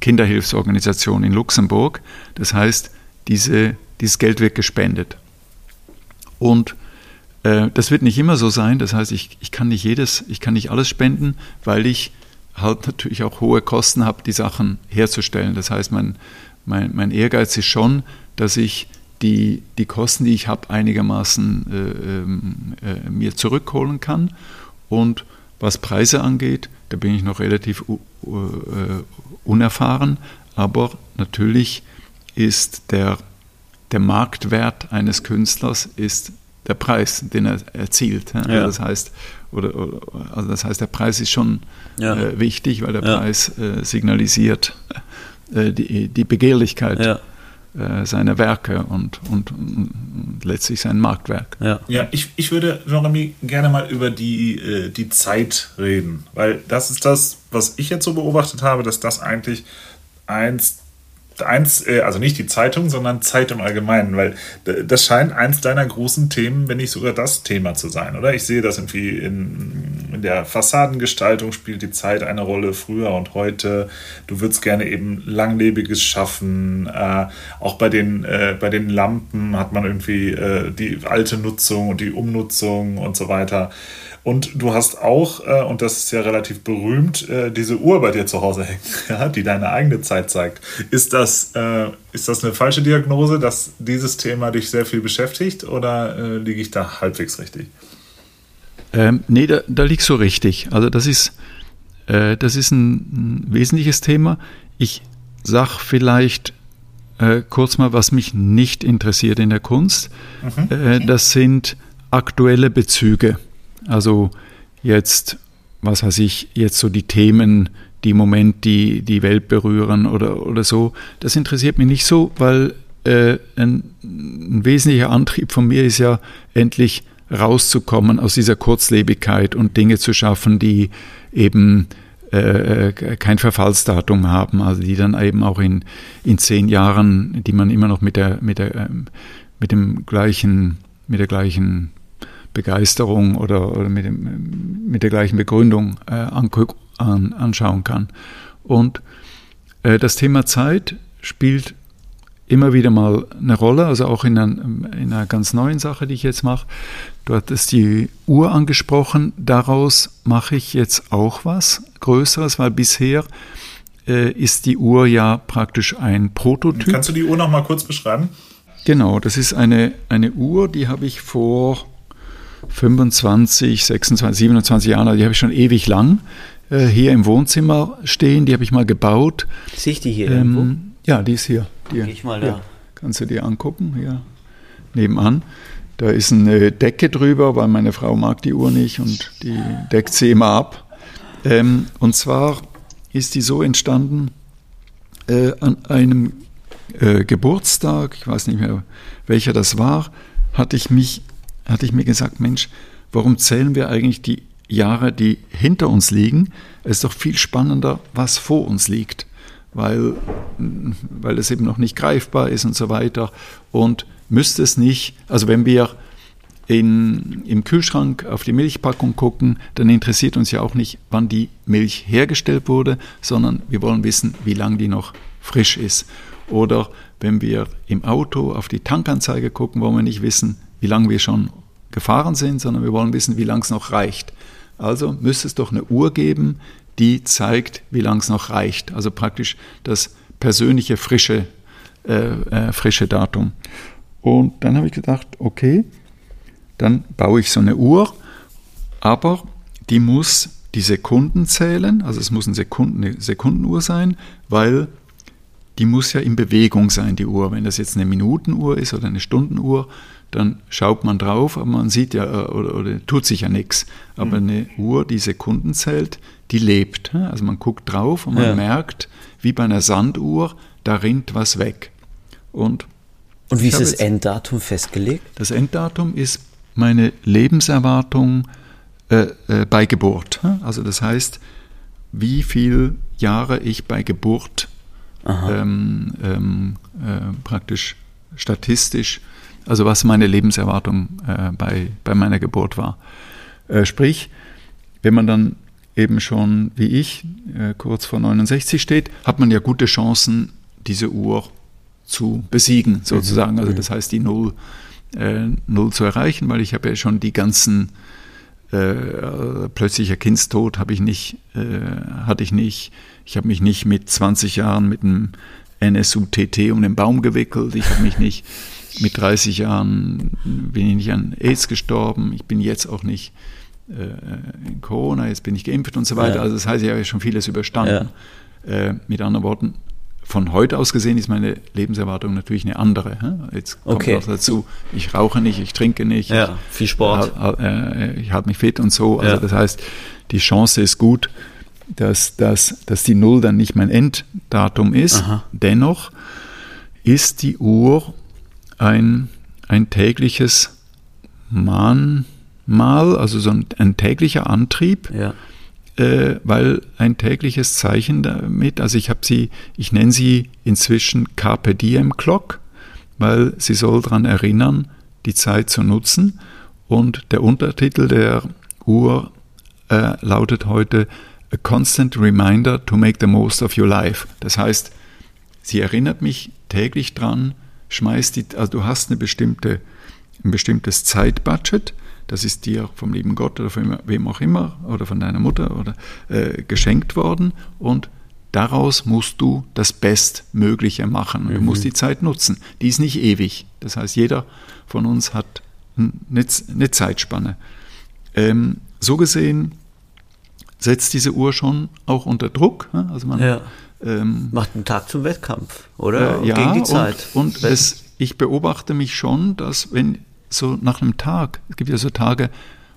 Kinderhilfsorganisation in Luxemburg. Das heißt, diese, dieses Geld wird gespendet. Und äh, das wird nicht immer so sein. Das heißt, ich, ich kann nicht jedes, ich kann nicht alles spenden, weil ich halt natürlich auch hohe Kosten habe, die Sachen herzustellen. Das heißt, mein, mein, mein Ehrgeiz ist schon, dass ich die, die Kosten, die ich habe, einigermaßen äh, ähm, äh, mir zurückholen kann. Und was Preise angeht, da bin ich noch relativ äh, unerfahren, aber natürlich ist der, der Marktwert eines Künstlers ist der Preis, den er erzielt. Ja. Also das heißt, oder, oder, also das heißt, der Preis ist schon ja. äh, wichtig, weil der ja. Preis äh, signalisiert äh, die, die Begehrlichkeit äh, seiner Werke und, und, und, letztlich sein Marktwerk. Ja, ja ich, ich würde, Jeremy, gerne mal über die, äh, die Zeit reden, weil das ist das, was ich jetzt so beobachtet habe, dass das eigentlich eins eins, äh, also nicht die Zeitung, sondern Zeit im Allgemeinen, weil das scheint eins deiner großen Themen, wenn nicht sogar das Thema zu sein, oder? Ich sehe das irgendwie in, in der Fassadengestaltung spielt die Zeit eine Rolle, früher und heute. Du würdest gerne eben langlebiges schaffen. Äh, auch bei den, äh, bei den Lampen hat man irgendwie äh, die alte Nutzung und die Umnutzung und so weiter. Und du hast auch, äh, und das ist ja relativ berühmt, äh, diese Uhr bei dir zu Hause hängen, <laughs> ja, die deine eigene Zeit zeigt. Ist das, äh, ist das eine falsche Diagnose, dass dieses Thema dich sehr viel beschäftigt oder äh, liege ich da halbwegs richtig? Ähm, nee, da, da liegst du richtig. Also das ist, äh, das ist ein, wesentliches Thema. Ich sag vielleicht äh, kurz mal, was mich nicht interessiert in der Kunst. Mhm. Das sind aktuelle Bezüge. Also jetzt, was weiß ich, jetzt so die Themen, die im Moment die, die Welt berühren oder, oder so, das interessiert mich nicht so, weil äh, ein, ein wesentlicher Antrieb von mir ist ja endlich rauszukommen aus dieser Kurzlebigkeit und Dinge zu schaffen, die eben äh, kein Verfallsdatum haben, also die dann eben auch in, in zehn Jahren, die man immer noch mit der, mit der, ähm, mit dem gleichen, mit der gleichen Begeisterung oder, oder mit, dem, mit der gleichen Begründung äh, an, anschauen kann. Und äh, das Thema Zeit spielt immer wieder mal eine Rolle, also auch in, ein, in einer ganz neuen Sache, die ich jetzt mache. Du hattest die Uhr angesprochen, daraus mache ich jetzt auch was Größeres, weil bisher äh, ist die Uhr ja praktisch ein Prototyp. Kannst du die Uhr noch mal kurz beschreiben? Genau, das ist eine, eine Uhr, die habe ich vor 25, 26, 27 Jahren, die habe ich schon ewig lang äh, hier im Wohnzimmer stehen. Die habe ich mal gebaut. Sehe ich die hier ähm, irgendwo? Ja, die ist hier. Die, Geh ich mal da. Ja, kannst du dir angucken, hier nebenan. Da ist eine Decke drüber, weil meine Frau mag die Uhr nicht und die deckt sie immer ab. Ähm, und zwar ist die so entstanden äh, an einem äh, Geburtstag, ich weiß nicht mehr welcher das war, hatte ich mich hatte ich mir gesagt, Mensch, warum zählen wir eigentlich die Jahre, die hinter uns liegen? Es ist doch viel spannender, was vor uns liegt, weil, weil es eben noch nicht greifbar ist und so weiter. Und müsste es nicht, also wenn wir in, im Kühlschrank auf die Milchpackung gucken, dann interessiert uns ja auch nicht, wann die Milch hergestellt wurde, sondern wir wollen wissen, wie lange die noch frisch ist. Oder wenn wir im Auto auf die Tankanzeige gucken, wollen wir nicht wissen, wie lange wir schon gefahren sind, sondern wir wollen wissen, wie lange es noch reicht. Also müsste es doch eine Uhr geben, die zeigt, wie lange es noch reicht. Also praktisch das persönliche frische, äh, äh, frische Datum. Und dann habe ich gedacht, okay, dann baue ich so eine Uhr, aber die muss die Sekunden zählen, also es muss eine, Sekunden, eine Sekundenuhr sein, weil die muss ja in Bewegung sein, die Uhr. Wenn das jetzt eine Minutenuhr ist oder eine Stundenuhr, dann schaut man drauf, aber man sieht ja, äh, oder, oder tut sich ja nichts. Aber mhm. eine Uhr, die Sekunden zählt, die lebt. Also man guckt drauf und man ja. merkt, wie bei einer Sanduhr, da rinnt was weg. Und, und wie ist das Enddatum festgelegt? Das Enddatum ist meine Lebenserwartung äh, äh, bei Geburt. Also das heißt, wie viele Jahre ich bei Geburt ähm, ähm, äh, praktisch statistisch also was meine Lebenserwartung äh, bei, bei meiner Geburt war. Äh, sprich, wenn man dann eben schon wie ich äh, kurz vor 69 steht, hat man ja gute Chancen, diese Uhr zu besiegen, sozusagen. Also das heißt, die Null, äh, Null zu erreichen, weil ich habe ja schon die ganzen äh, plötzlicher Kindstod habe ich nicht, äh, hatte ich nicht. Ich habe mich nicht mit 20 Jahren mit einem NSUTT um den Baum gewickelt. Ich habe mich nicht mit 30 Jahren bin ich nicht an AIDS gestorben. Ich bin jetzt auch nicht äh, in Corona, jetzt bin ich geimpft und so weiter. Ja. Also das heißt, ich habe schon vieles überstanden. Ja. Äh, mit anderen Worten, von heute aus gesehen ist meine Lebenserwartung natürlich eine andere. Jetzt kommt okay. noch dazu, ich rauche nicht, ich trinke nicht. Ja, ich, viel Sport. Äh, ich halte mich fit und so. Also das heißt, die Chance ist gut, dass, dass, dass die Null dann nicht mein Enddatum ist. Aha. Dennoch ist die Uhr ein, ein tägliches Mahnmal, also so ein, ein täglicher Antrieb, ja. äh, weil ein tägliches Zeichen damit, also ich habe sie, ich nenne sie inzwischen Carpe Diem Clock, weil sie soll daran erinnern, die Zeit zu nutzen. Und der Untertitel der Uhr äh, lautet heute A Constant Reminder to Make the Most of Your Life. Das heißt, sie erinnert mich täglich dran, schmeißt die, also du hast eine bestimmte, ein bestimmtes Zeitbudget, das ist dir vom lieben Gott oder von wem auch immer oder von deiner Mutter oder äh, geschenkt worden und daraus musst du das Bestmögliche machen. Mhm. Du musst die Zeit nutzen. Die ist nicht ewig. Das heißt, jeder von uns hat eine, eine Zeitspanne. Ähm, so gesehen setzt diese Uhr schon auch unter Druck. Also man ja. Ähm, macht einen Tag zum Wettkampf, oder? Äh, ja, Gegen die Zeit. Und, und es, ich beobachte mich schon, dass wenn so nach einem Tag, es gibt ja so Tage,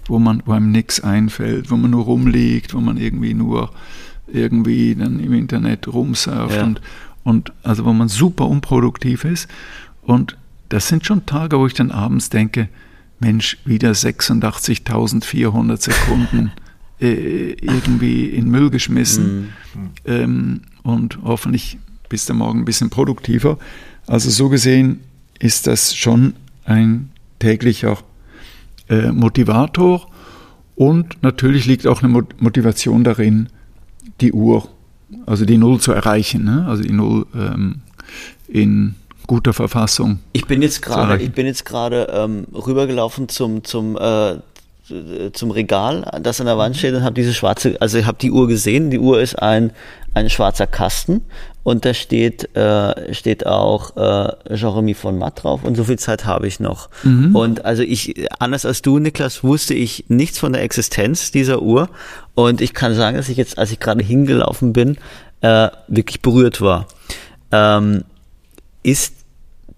wo man, wo einem nichts einfällt, wo man nur rumliegt, wo man irgendwie nur irgendwie dann im Internet rumsurft ja. und, und also wo man super unproduktiv ist. Und das sind schon Tage, wo ich dann abends denke, Mensch, wieder 86.400 Sekunden <laughs> äh, irgendwie in Müll geschmissen. Mhm. Ähm, und hoffentlich bis der Morgen ein bisschen produktiver. Also so gesehen ist das schon ein täglicher äh, Motivator. Und natürlich liegt auch eine Motivation darin, die Uhr, also die Null zu erreichen, ne? also die Null ähm, in guter Verfassung. Ich bin jetzt gerade, ich bin jetzt gerade ähm, rübergelaufen zum zum äh, zum Regal, das an der Wand steht und habe diese schwarze, also ich habe die Uhr gesehen. Die Uhr ist ein ein schwarzer Kasten und da steht äh, steht auch äh, Jeremy von Matt drauf und so viel Zeit habe ich noch. Mhm. Und also ich anders als du Niklas wusste ich nichts von der Existenz dieser Uhr und ich kann sagen, dass ich jetzt als ich gerade hingelaufen bin äh, wirklich berührt war. Ähm, ist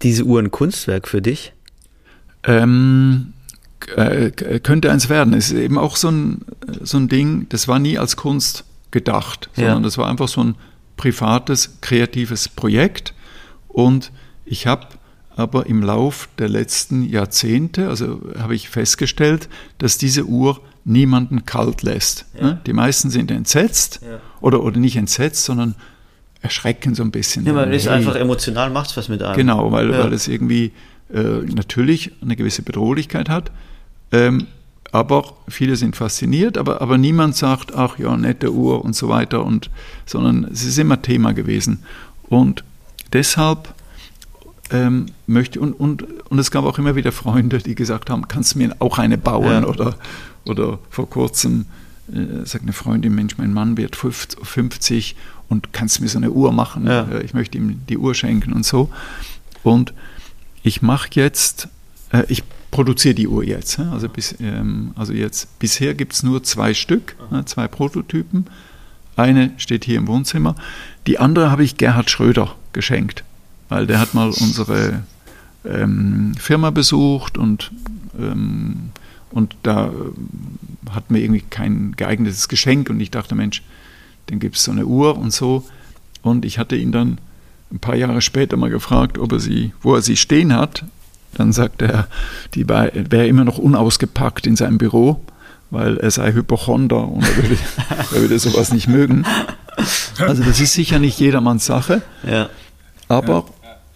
diese Uhr ein Kunstwerk für dich? Ähm, äh, könnte eins werden. Es ist eben auch so ein, so ein Ding, das war nie als Kunst gedacht, sondern ja. das war einfach so ein privates, kreatives Projekt. Und ich habe aber im Lauf der letzten Jahrzehnte, also habe ich festgestellt, dass diese Uhr niemanden kalt lässt. Ja. Die meisten sind entsetzt ja. oder, oder nicht entsetzt, sondern erschrecken so ein bisschen. Ja, man ist hey. einfach emotional, macht was mit einem. Genau, weil, ja. weil es irgendwie äh, natürlich eine gewisse Bedrohlichkeit hat. Ähm, aber viele sind fasziniert, aber, aber niemand sagt, ach ja, nette Uhr und so weiter, und, sondern es ist immer Thema gewesen. Und deshalb ähm, möchte, und, und, und es gab auch immer wieder Freunde, die gesagt haben, kannst du mir auch eine bauen? Ja. Oder, oder vor kurzem äh, sagt eine Freundin, Mensch, mein Mann wird 50 und kannst du mir so eine Uhr machen? Ja. Äh, ich möchte ihm die Uhr schenken und so. Und ich mache jetzt, äh, ich produziere die Uhr jetzt. Also, bis, ähm, also jetzt bisher gibt es nur zwei Stück, ne, zwei Prototypen. Eine steht hier im Wohnzimmer. Die andere habe ich Gerhard Schröder geschenkt, weil der hat mal unsere ähm, Firma besucht und, ähm, und da äh, hatten wir irgendwie kein geeignetes Geschenk und ich dachte, Mensch, dann gibt es so eine Uhr und so. Und ich hatte ihn dann ein paar Jahre später mal gefragt, ob er sie, wo er sie stehen hat. Dann sagte er, die wäre immer noch unausgepackt in seinem Büro, weil er sei Hypochonder und er würde, <laughs> er würde sowas nicht mögen. Also das ist sicher nicht jedermanns Sache. Ja. Aber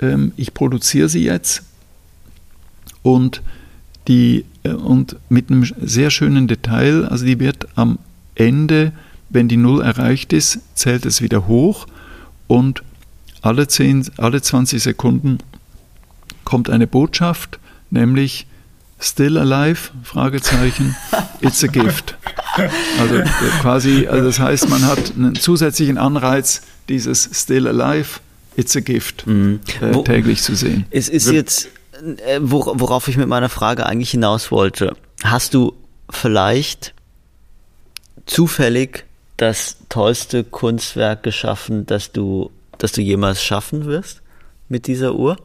ähm, ich produziere sie jetzt und die äh, und mit einem sehr schönen Detail. Also die wird am Ende, wenn die Null erreicht ist, zählt es wieder hoch und alle, 10, alle 20 Sekunden kommt eine Botschaft, nämlich Still alive? Fragezeichen. It's a gift. Also quasi, also das heißt, man hat einen zusätzlichen Anreiz, dieses Still alive, it's a gift mhm. äh, Wo, täglich zu sehen. Es ist jetzt, äh, worauf ich mit meiner Frage eigentlich hinaus wollte. Hast du vielleicht zufällig das tollste Kunstwerk geschaffen, das du, das du jemals schaffen wirst mit dieser Uhr?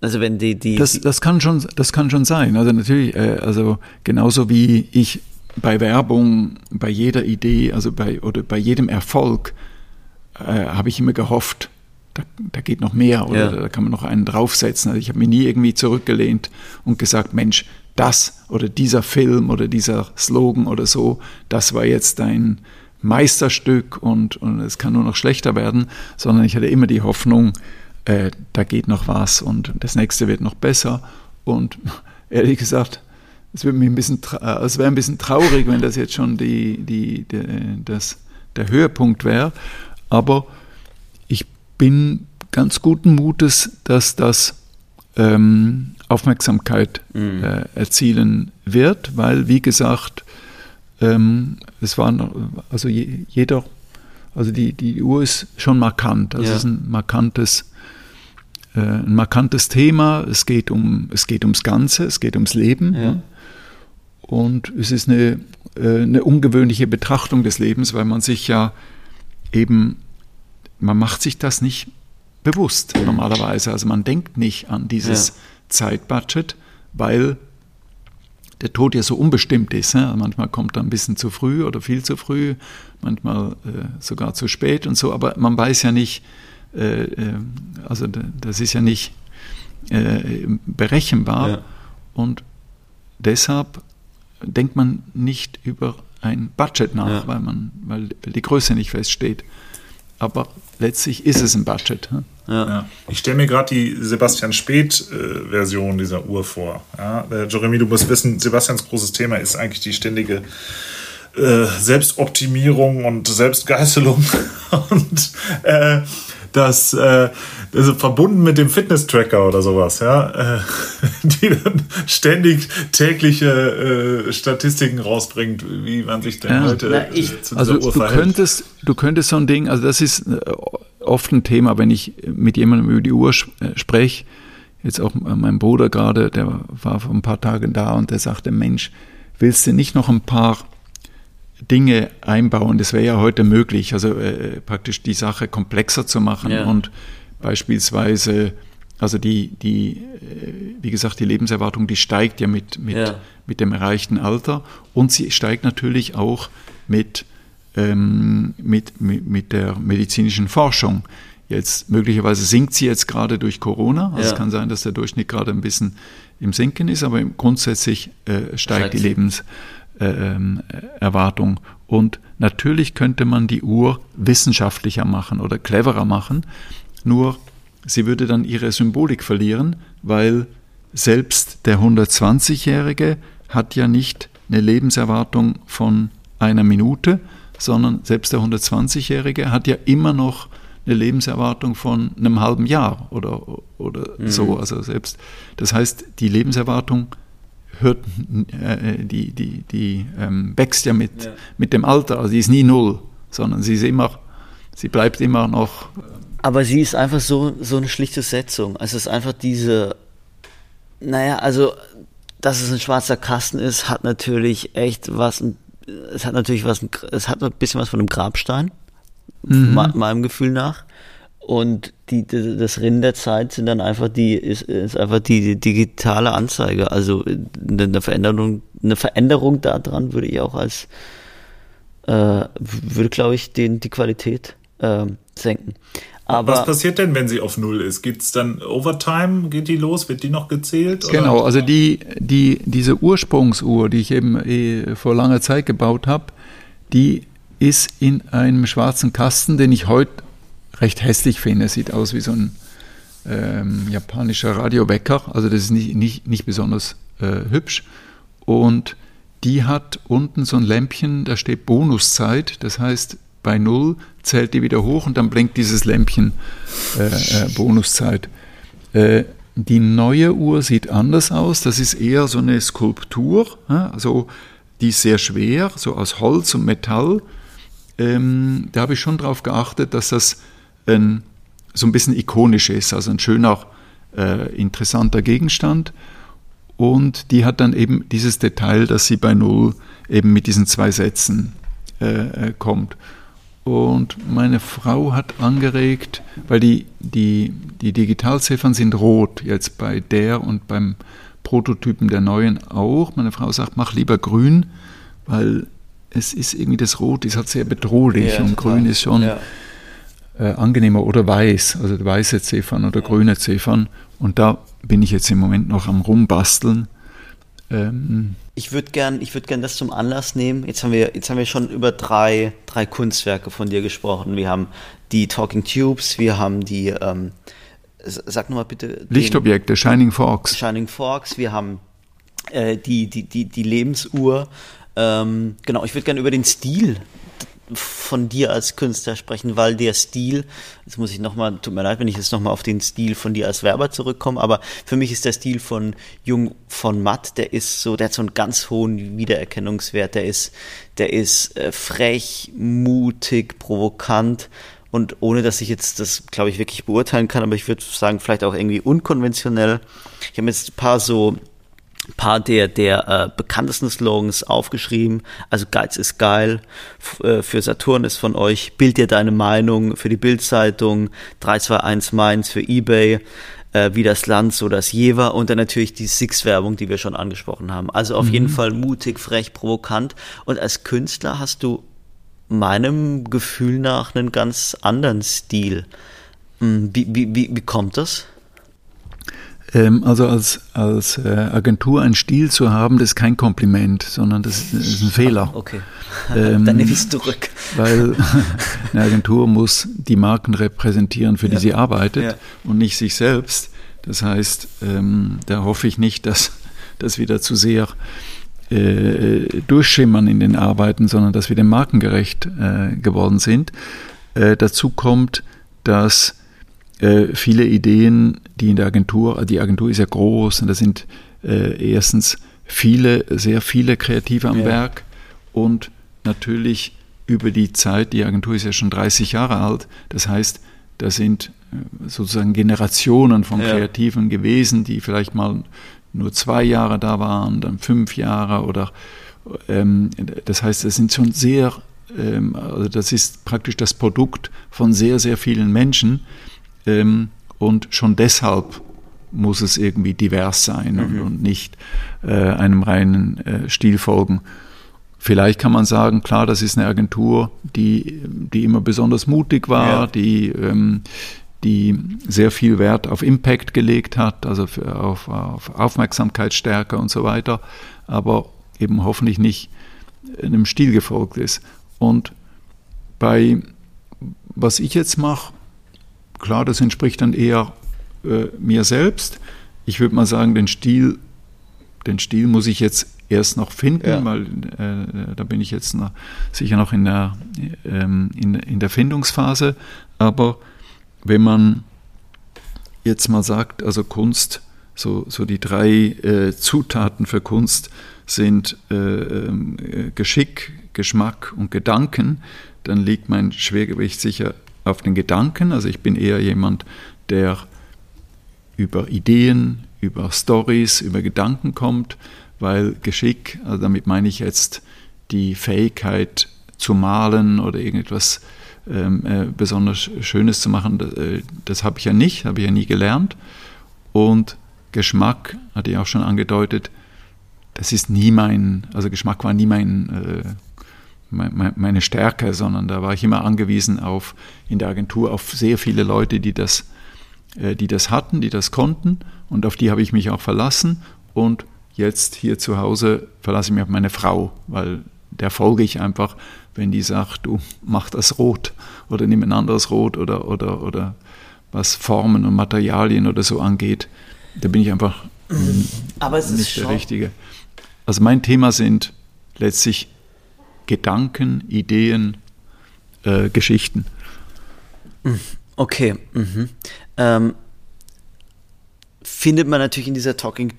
Also wenn die, die, das, das kann schon, das kann schon sein. Also natürlich, äh, also genauso wie ich bei Werbung, bei jeder Idee, also bei oder bei jedem Erfolg, äh, habe ich immer gehofft, da, da geht noch mehr oder ja. da kann man noch einen draufsetzen. Also ich habe mich nie irgendwie zurückgelehnt und gesagt, Mensch, das oder dieser Film oder dieser Slogan oder so, das war jetzt dein Meisterstück und, und es kann nur noch schlechter werden, sondern ich hatte immer die Hoffnung, äh, da geht noch was und das nächste wird noch besser. Und <laughs> ehrlich gesagt, es, wird mir ein bisschen, es wäre ein bisschen traurig, wenn das jetzt schon die, die, die, das, der Höhepunkt wäre. Aber ich bin ganz guten Mutes, dass das ähm, Aufmerksamkeit mhm. äh, erzielen wird, weil, wie gesagt, ähm, es war, also je, jeder, also die, die Uhr ist schon markant. Also ja. es ist ein markantes, äh, ein markantes Thema. Es geht um, es geht ums Ganze, es geht ums Leben. Ja. Und es ist eine, äh, eine ungewöhnliche Betrachtung des Lebens, weil man sich ja eben, man macht sich das nicht bewusst normalerweise. Also man denkt nicht an dieses ja. Zeitbudget, weil der Tod ja so unbestimmt ist. Ne? Manchmal kommt er ein bisschen zu früh oder viel zu früh, manchmal äh, sogar zu spät und so, aber man weiß ja nicht, also das ist ja nicht äh, berechenbar ja. und deshalb denkt man nicht über ein Budget nach, ja. weil, man, weil die Größe nicht feststeht. Aber letztlich ist es ein Budget. Ne? Ja. Ja. Ich stelle mir gerade die Sebastian Speth-Version äh, dieser Uhr vor. Ja? Äh, Jeremy, du musst wissen, Sebastians großes Thema ist eigentlich die ständige äh, Selbstoptimierung und Selbstgeißelung. <laughs> und äh, das, äh, also verbunden mit dem Fitness-Tracker oder sowas, ja, äh, <laughs> die dann ständig tägliche äh, Statistiken rausbringt, wie man sich denn ja. heute Na, ich, zu also Uhr du verhält. könntest, du könntest so ein Ding, also das ist äh, oft ein Thema, wenn ich mit jemandem über die Uhr äh, spreche, jetzt auch mein Bruder gerade, der war vor ein paar Tagen da und der sagte, Mensch, willst du nicht noch ein paar Dinge einbauen. Das wäre ja heute möglich, also äh, praktisch die Sache komplexer zu machen ja. und beispielsweise, also die, die, äh, wie gesagt, die Lebenserwartung, die steigt ja mit, mit, ja. mit dem erreichten Alter und sie steigt natürlich auch mit, ähm, mit, mit, mit der medizinischen Forschung. Jetzt möglicherweise sinkt sie jetzt gerade durch Corona. Also ja. es kann sein, dass der Durchschnitt gerade ein bisschen im Sinken ist, aber grundsätzlich äh, steigt die Lebenserwartung. Ähm, Erwartung. Und natürlich könnte man die Uhr wissenschaftlicher machen oder cleverer machen, nur sie würde dann ihre Symbolik verlieren, weil selbst der 120-Jährige hat ja nicht eine Lebenserwartung von einer Minute, sondern selbst der 120-Jährige hat ja immer noch eine Lebenserwartung von einem halben Jahr oder, oder mhm. so. Also selbst, das heißt, die Lebenserwartung hört, äh, die, die, die ähm, wächst ja mit, ja. mit dem Alter. Also sie ist nie null, sondern sie ist immer, sie bleibt immer noch. Aber sie ist einfach so, so eine schlichte Setzung. Also es ist einfach diese, naja, also, dass es ein schwarzer Kasten ist, hat natürlich echt was, es hat natürlich was, es hat ein bisschen was von einem Grabstein, mhm. meinem Gefühl nach. Und die, das Rennen der Zeit sind dann einfach die, ist, ist einfach die digitale Anzeige. Also eine Veränderung, eine Veränderung daran würde ich auch als, äh, würde glaube ich den, die Qualität äh, senken. Aber Was passiert denn, wenn sie auf Null ist? Gibt es dann Overtime? Geht die los? Wird die noch gezählt? Oder? Genau, also die, die, diese Ursprungsuhr, die ich eben eh vor langer Zeit gebaut habe, die ist in einem schwarzen Kasten, den ich heute recht hässlich finde. Sieht aus wie so ein ähm, japanischer Radiowecker. Also das ist nicht, nicht, nicht besonders äh, hübsch. Und die hat unten so ein Lämpchen, da steht Bonuszeit. Das heißt, bei Null zählt die wieder hoch und dann blinkt dieses Lämpchen äh, äh, Bonuszeit. Äh, die neue Uhr sieht anders aus. Das ist eher so eine Skulptur. Also die ist sehr schwer, so aus Holz und Metall. Ähm, da habe ich schon darauf geachtet, dass das ein, so ein bisschen ikonisch ist, also ein schöner, äh, interessanter Gegenstand. Und die hat dann eben dieses Detail, dass sie bei Null eben mit diesen zwei Sätzen äh, äh kommt. Und meine Frau hat angeregt, weil die, die, die Digitalziffern sind rot, jetzt bei der und beim Prototypen der neuen auch. Meine Frau sagt, mach lieber grün, weil es ist irgendwie das Rot, ist halt sehr bedrohlich ja, und total. grün ist schon. Ja äh, angenehmer oder weiß, also weiße Ziffern oder grüne Ziffern. Und da bin ich jetzt im Moment noch am Rumbasteln. Ähm, ich würde gern, ich würde gern das zum Anlass nehmen. Jetzt haben wir, jetzt haben wir schon über drei, drei Kunstwerke von dir gesprochen. Wir haben die Talking Tubes, wir haben die, ähm, sag nochmal bitte. Lichtobjekte, Shining Forks. Shining Forks, wir haben äh, die, die, die, die Lebensuhr. Ähm, genau, ich würde gerne über den Stil von dir als Künstler sprechen, weil der Stil, jetzt muss ich nochmal, tut mir leid, wenn ich jetzt nochmal auf den Stil von dir als Werber zurückkomme, aber für mich ist der Stil von Jung von Matt, der ist so, der hat so einen ganz hohen Wiedererkennungswert, der ist, der ist äh, frech, mutig, provokant und ohne dass ich jetzt das, glaube ich, wirklich beurteilen kann, aber ich würde sagen, vielleicht auch irgendwie unkonventionell. Ich habe jetzt ein paar so paar der, der äh, bekanntesten Slogans aufgeschrieben. Also Geiz ist geil, F äh, für Saturn ist von euch, Bild dir deine Meinung, für die Bildzeitung, 321 Mainz für Ebay, äh, wie das Land, so das Jever und dann natürlich die Six-Werbung, die wir schon angesprochen haben. Also auf mhm. jeden Fall mutig, frech, provokant. Und als Künstler hast du meinem Gefühl nach einen ganz anderen Stil. Hm, wie, wie, wie, wie kommt das? Ähm, also als, als äh, Agentur einen Stil zu haben, das ist kein Kompliment, sondern das ist, ein Fehler. <laughs> Okay, ähm, dann nehme ich es zurück. Weil <laughs> eine Agentur muss die Marken repräsentieren, für die ja. sie arbeitet ja. und nicht sich selbst. Das heißt, ähm, da hoffe ich nicht, dass das wieder zu sehr äh, durchschimmern in den Arbeiten, sondern dass wir dem markengerecht äh, geworden sind. Dazu kommt, dass viele Ideen, die in der Agentur, die Agentur ist ja groß und da sind äh, erstens viele, sehr viele Kreative am ja. Werk und natürlich über die Zeit, die Agentur ist ja schon 30 Jahre alt, das heißt, da sind äh, sozusagen Generationen von Kreativen ja. gewesen, die vielleicht mal nur zwei Jahre da waren, dann fünf Jahre oder ähm, das heißt, es sind schon sehr, ähm, also das ist praktisch das Produkt von sehr, sehr vielen Menschen, ähm, und schon deshalb muss es irgendwie divers sein mhm. und, und, nicht äh, einem reinen äh, Stil folgen. Vielleicht kann man sagen, klar, das ist eine Agentur, die, die immer besonders mutig war, ja. die, ähm, die sehr viel Wert auf Impact gelegt hat, also auf, auf Aufmerksamkeitsstärke und so weiter, aber eben hoffentlich nicht einem Stil gefolgt ist. Und bei was ich jetzt mache, klar, das entspricht dann eher äh, mir selbst. Ich würde mal sagen, den Stil, den Stil muss ich jetzt erst noch finden, ja. weil äh, da bin ich jetzt noch, sicher noch in der, ähm, in, in der Findungsphase. Aber wenn man jetzt mal sagt, also Kunst, so, so die drei äh, Zutaten für Kunst sind äh, ähm, Geschick, Geschmack und Gedanken, dann liegt mein Schwergewicht sicher auf den Gedanken. Also ich bin eher jemand, der über Ideen, über Stories, über Gedanken kommt, weil Geschick, also damit meine ich jetzt die Fähigkeit zu malen oder irgendetwas ähm, äh, besonders Schönes zu machen, das, äh, das habe ich ja nicht, habe ich ja nie gelernt. Und Geschmack, hatte ich auch schon angedeutet, das ist nie mein, also Geschmack war nie mein äh, meine Stärke, sondern da war ich immer angewiesen auf in der Agentur auf sehr viele Leute, die das, äh, die das hatten, die das konnten. Und auf die habe ich mich auch verlassen. Und jetzt hier zu Hause verlasse ich mich auf meine Frau, weil der folge ich einfach, wenn die sagt, du mach das rot oder nimm ein anderes Rot oder, oder, oder was Formen und Materialien oder so angeht, da bin ich einfach Aber es nicht ist der Richtige. Also mein Thema sind letztlich Gedanken, Ideen, äh, Geschichten. Okay. Mhm. Ähm, findet man natürlich in dieser Talking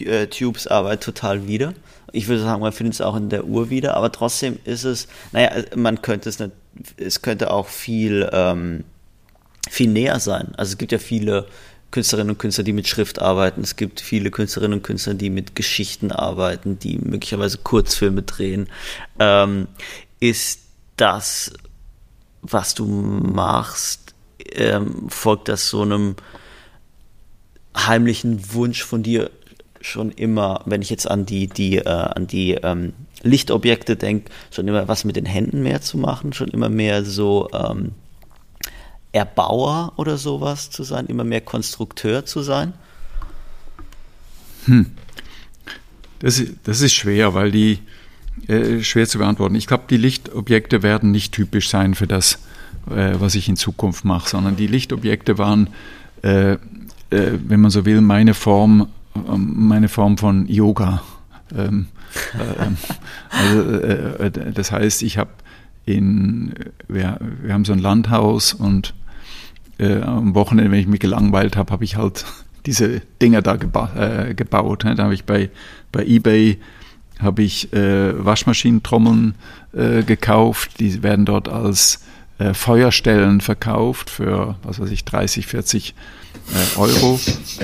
äh, Tubes Arbeit total wieder. Ich würde sagen, man findet es auch in der Uhr wieder, aber trotzdem ist es, naja, man könnte es nicht, es könnte auch viel, ähm, viel näher sein. Also es gibt ja viele Künstlerinnen und Künstler, die mit Schrift arbeiten. Es gibt viele Künstlerinnen und Künstler, die mit Geschichten arbeiten, die möglicherweise Kurzfilme drehen. Ähm, ist das, was du machst, ähm, folgt das so einem heimlichen Wunsch von dir schon immer, wenn ich jetzt an die, die, äh, an die ähm, Lichtobjekte denke, schon immer was mit den Händen mehr zu machen, schon immer mehr so ähm, Erbauer oder sowas zu sein, immer mehr Konstrukteur zu sein? Hm. das, das ist schwer, weil die äh, schwer zu beantworten. Ich glaube, die Lichtobjekte werden nicht typisch sein für das, äh, was ich in Zukunft mache, sondern die Lichtobjekte waren, äh, äh wenn man so will, meine Form, ähm, meine Form von Yoga. Ähm, ähm also, äh, äh, das heißt, ich habe in, wir, wir haben so ein Landhaus und am Wochenende, wenn ich mich gelangweilt habe, habe ich halt <laughs> diese Dinger da geba äh, gebaut. Ne? Da habe ich bei, bei eBay habe ich äh, Waschmaschinentrommeln äh, gekauft. Die werden dort als äh, Feuerstellen verkauft für, was weiß ich, 30, 40 äh, Euro.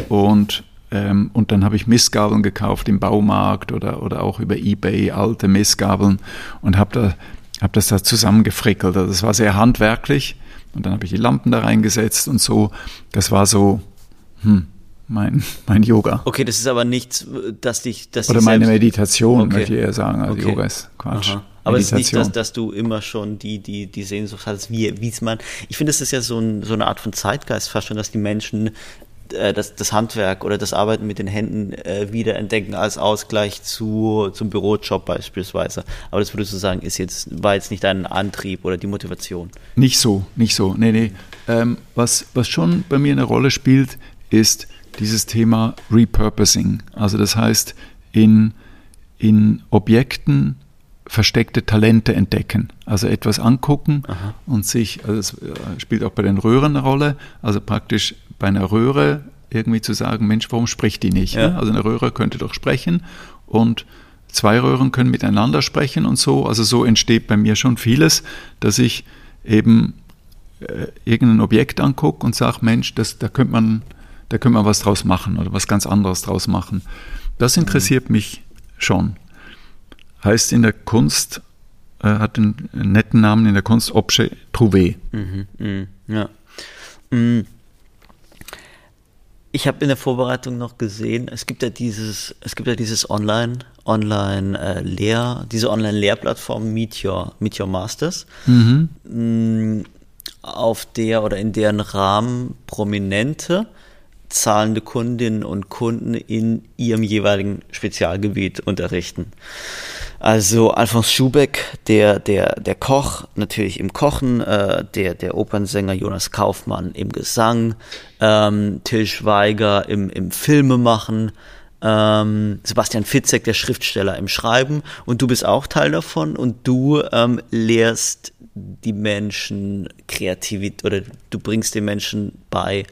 Und, ähm, und dann habe ich Missgabeln gekauft im Baumarkt oder, oder auch über Ebay, alte Missgabeln und habe da, hab das da zusammengefrickelt. Also das war sehr handwerklich. Und dann habe ich die Lampen da reingesetzt und so. Das war so, hm, mein, <laughs> mein Yoga. Okay, das ist aber nichts, dass dich. Dass Oder meine Meditation, okay. möchte ich eher sagen. Also okay. Yoga ist Quatsch. Aha. Aber es ist nicht, dass, dass du immer schon die, die, die Sehnsucht hattest, wie, wie es man. Ich finde, es ist ja so, ein, so eine Art von Zeitgeist fast schon, dass die Menschen äh, das, das Handwerk oder das Arbeiten mit den Händen äh, wieder entdecken als Ausgleich zu, zum Bürojob beispielsweise. Aber das würdest du sagen, ist jetzt, war jetzt nicht dein Antrieb oder die Motivation? Nicht so, nicht so. Nee, nee. Ähm, was, was schon bei mir eine Rolle spielt, ist, dieses Thema Repurposing. Also das heißt, in, in Objekten versteckte Talente entdecken. Also etwas angucken Aha. und sich, also es äh, spielt auch bei den Röhren eine Rolle, also praktisch bei einer Röhre irgendwie zu sagen, Mensch, warum spricht die nicht? Ja. Also eine Röhre könnte doch sprechen und zwei Röhren können miteinander sprechen und so. Also so entsteht bei mir schon vieles, dass ich eben äh, irgendein Objekt angucke und sage, Mensch, das, da könnte man da können wir was draus machen oder was ganz anderes draus machen. Das interessiert mhm. mich schon. Heißt in der Kunst, äh, hat einen netten Namen in der Kunst, Objet trouvé. Mhm, mh, ja. Mhm. Ich habe in der Vorbereitung noch gesehen, es gibt ja dieses, es gibt ja dieses Online, Online äh, Lehr, diese Online Lehrplattform Meet Your, Meet Your Masters, mhm. Mm, auf der oder in deren Rahmen Prominente zahlende Kundinnen und Kunden in ihrem jeweiligen Spezialgebiet unterrichten. Also Alfons Schubeck, der, der, der Koch, natürlich im Kochen, äh, der, der Opernsänger Jonas Kaufmann im Gesang, ähm, Till Schweiger im, im Filmemachen, ähm, Sebastian Fitzek, der Schriftsteller im Schreiben und du bist auch Teil davon und du ähm, lehrst die Menschen Kreativität oder du bringst den Menschen bei,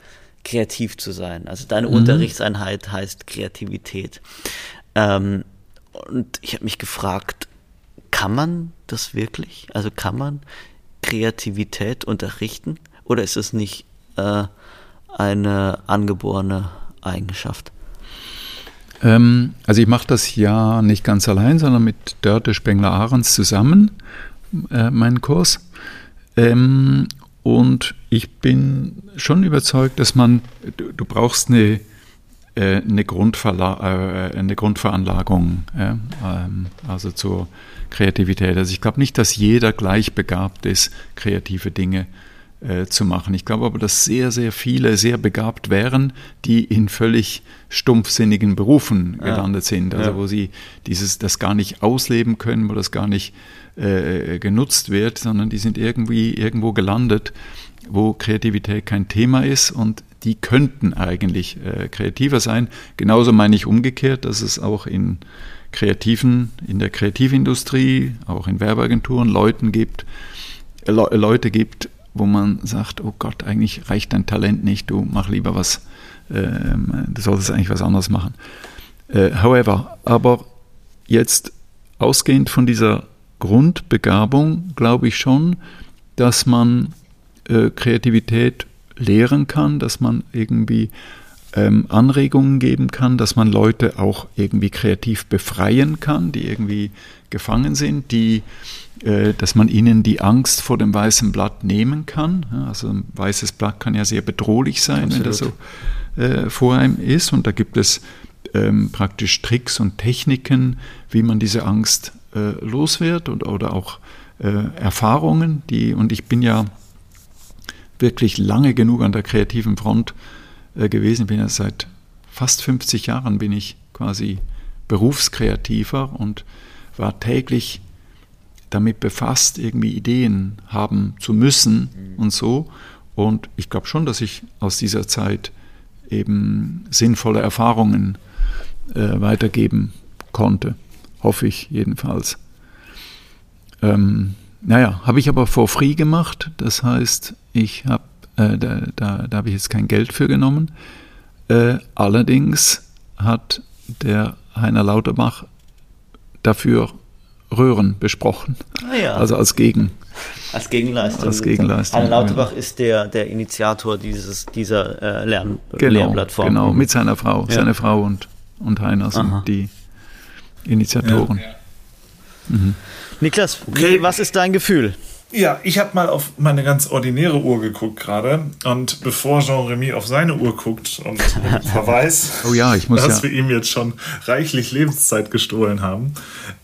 kreativ zu sein. Also deine mhm. Unterrichtseinheit heißt Kreativität. Ähm, und ich habe mich gefragt, kann man das wirklich? Also kann man Kreativität unterrichten? Oder ist es nicht äh, eine angeborene Eigenschaft? Ähm, also ich mache das ja nicht ganz allein, sondern mit Dörte Spengler-Ahrens zusammen, äh, meinen Kurs. Ähm, und ich bin schon überzeugt, dass man, du, du brauchst eine, äh, eine, Grundverla äh, eine Grundveranlagung, ähm, also zur Kreativität. Also ich glaube nicht, dass jeder gleich begabt ist, kreative Dinge äh, zu machen. Ich glaube aber, dass sehr, sehr viele sehr begabt wären, die in völlig stumpfsinnigen Berufen ja. gelandet sind, also ja. wo sie dieses das gar nicht ausleben können, wo das gar nicht äh, genutzt wird, sondern die sind irgendwie irgendwo gelandet, wo Kreativität kein Thema ist und die könnten eigentlich äh, kreativer sein. Genauso meine ich umgekehrt, dass es auch in kreativen, in der Kreativindustrie, auch in Werbeagenturen Leuten gibt, äh, Leute gibt, wo man sagt, oh Gott, eigentlich reicht dein Talent nicht, du mach lieber was, ähm, du solltest eigentlich was anderes machen. Äh, however, aber jetzt ausgehend von dieser Grundbegabung glaube ich schon, dass man äh, Kreativität lehren kann, dass man irgendwie ähm, Anregungen geben kann, dass man Leute auch irgendwie kreativ befreien kann, die irgendwie gefangen sind, die, äh, dass man ihnen die Angst vor dem weißen Blatt nehmen kann. Also ein weißes Blatt kann ja sehr bedrohlich sein, Absolut. wenn das so äh, vor einem ist. Und da gibt es ähm, praktisch Tricks und Techniken, wie man diese Angst äh, los wird und, oder auch äh, Erfahrungen, die, und ich bin ja wirklich lange genug an der kreativen Front gewesen, bin ja seit fast 50 Jahren bin ich quasi Berufskreativer und war täglich damit befasst, irgendwie Ideen haben zu müssen mhm. und so. Und ich glaube schon, dass ich aus dieser Zeit eben sinnvolle Erfahrungen äh, weitergeben konnte. Hoffe ich jedenfalls. Ähm, naja, habe ich aber for free gemacht. Das heißt, ich habe, äh, da, da, da habe ich jetzt kein Geld für genommen. Äh, allerdings hat der Heiner Lauterbach dafür Röhren besprochen. Ah ja. Also als Gegen. Als Gegenleistung. Als Gegenleistung. Heiner Lauterbach ja. ist der, der Initiator dieses, dieser äh, Lern genau, Lernplattform. Genau, mit seiner Frau. Ja. Seine Frau und, und Heiner sind Aha. die Initiatoren. Ja. Mhm. Niklas, okay. was ist dein Gefühl? Ja, ich habe mal auf meine ganz ordinäre Uhr geguckt gerade und bevor Jean-Remy auf seine Uhr guckt und <laughs> verweist, oh ja, ich muss dass ja. wir ihm jetzt schon reichlich Lebenszeit gestohlen haben,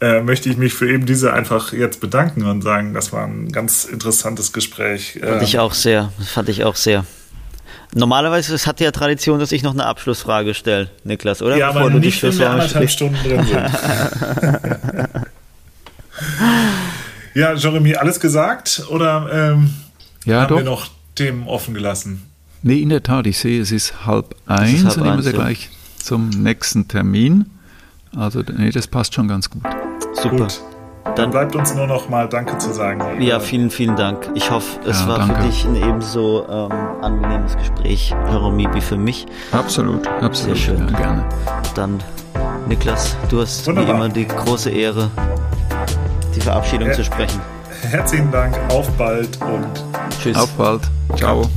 äh, möchte ich mich für eben diese einfach jetzt bedanken und sagen, das war ein ganz interessantes Gespräch. Fand ich ähm, auch sehr, fand ich auch sehr. Normalerweise es hat ja Tradition, dass ich noch eine Abschlussfrage stelle, Niklas, oder? Ja, Bevor aber nicht, wenn wir anderthalb Stunden drin sind. <laughs> Ja, Jeremy, alles gesagt oder ähm, ja, haben doch. wir noch Themen offen gelassen? Nee, in der Tat, ich sehe, es ist halb eins ist halb und nehmen wir gleich zum nächsten Termin. Also, nee, das passt schon ganz gut. Super. Gut. Dann bleibt uns nur noch mal Danke zu sagen. Ja, vielen, vielen Dank. Ich hoffe, es ja, war danke. für dich ein ebenso ähm, angenehmes Gespräch, Jeremy, wie für mich. Absolut, absolut. Sehr schön. Ja, gerne. Dann, Niklas, du hast Wunderbar. wie immer die große Ehre, die Verabschiedung ja. zu sprechen. Herzlichen Dank, auf bald und tschüss. Auf bald. Ciao.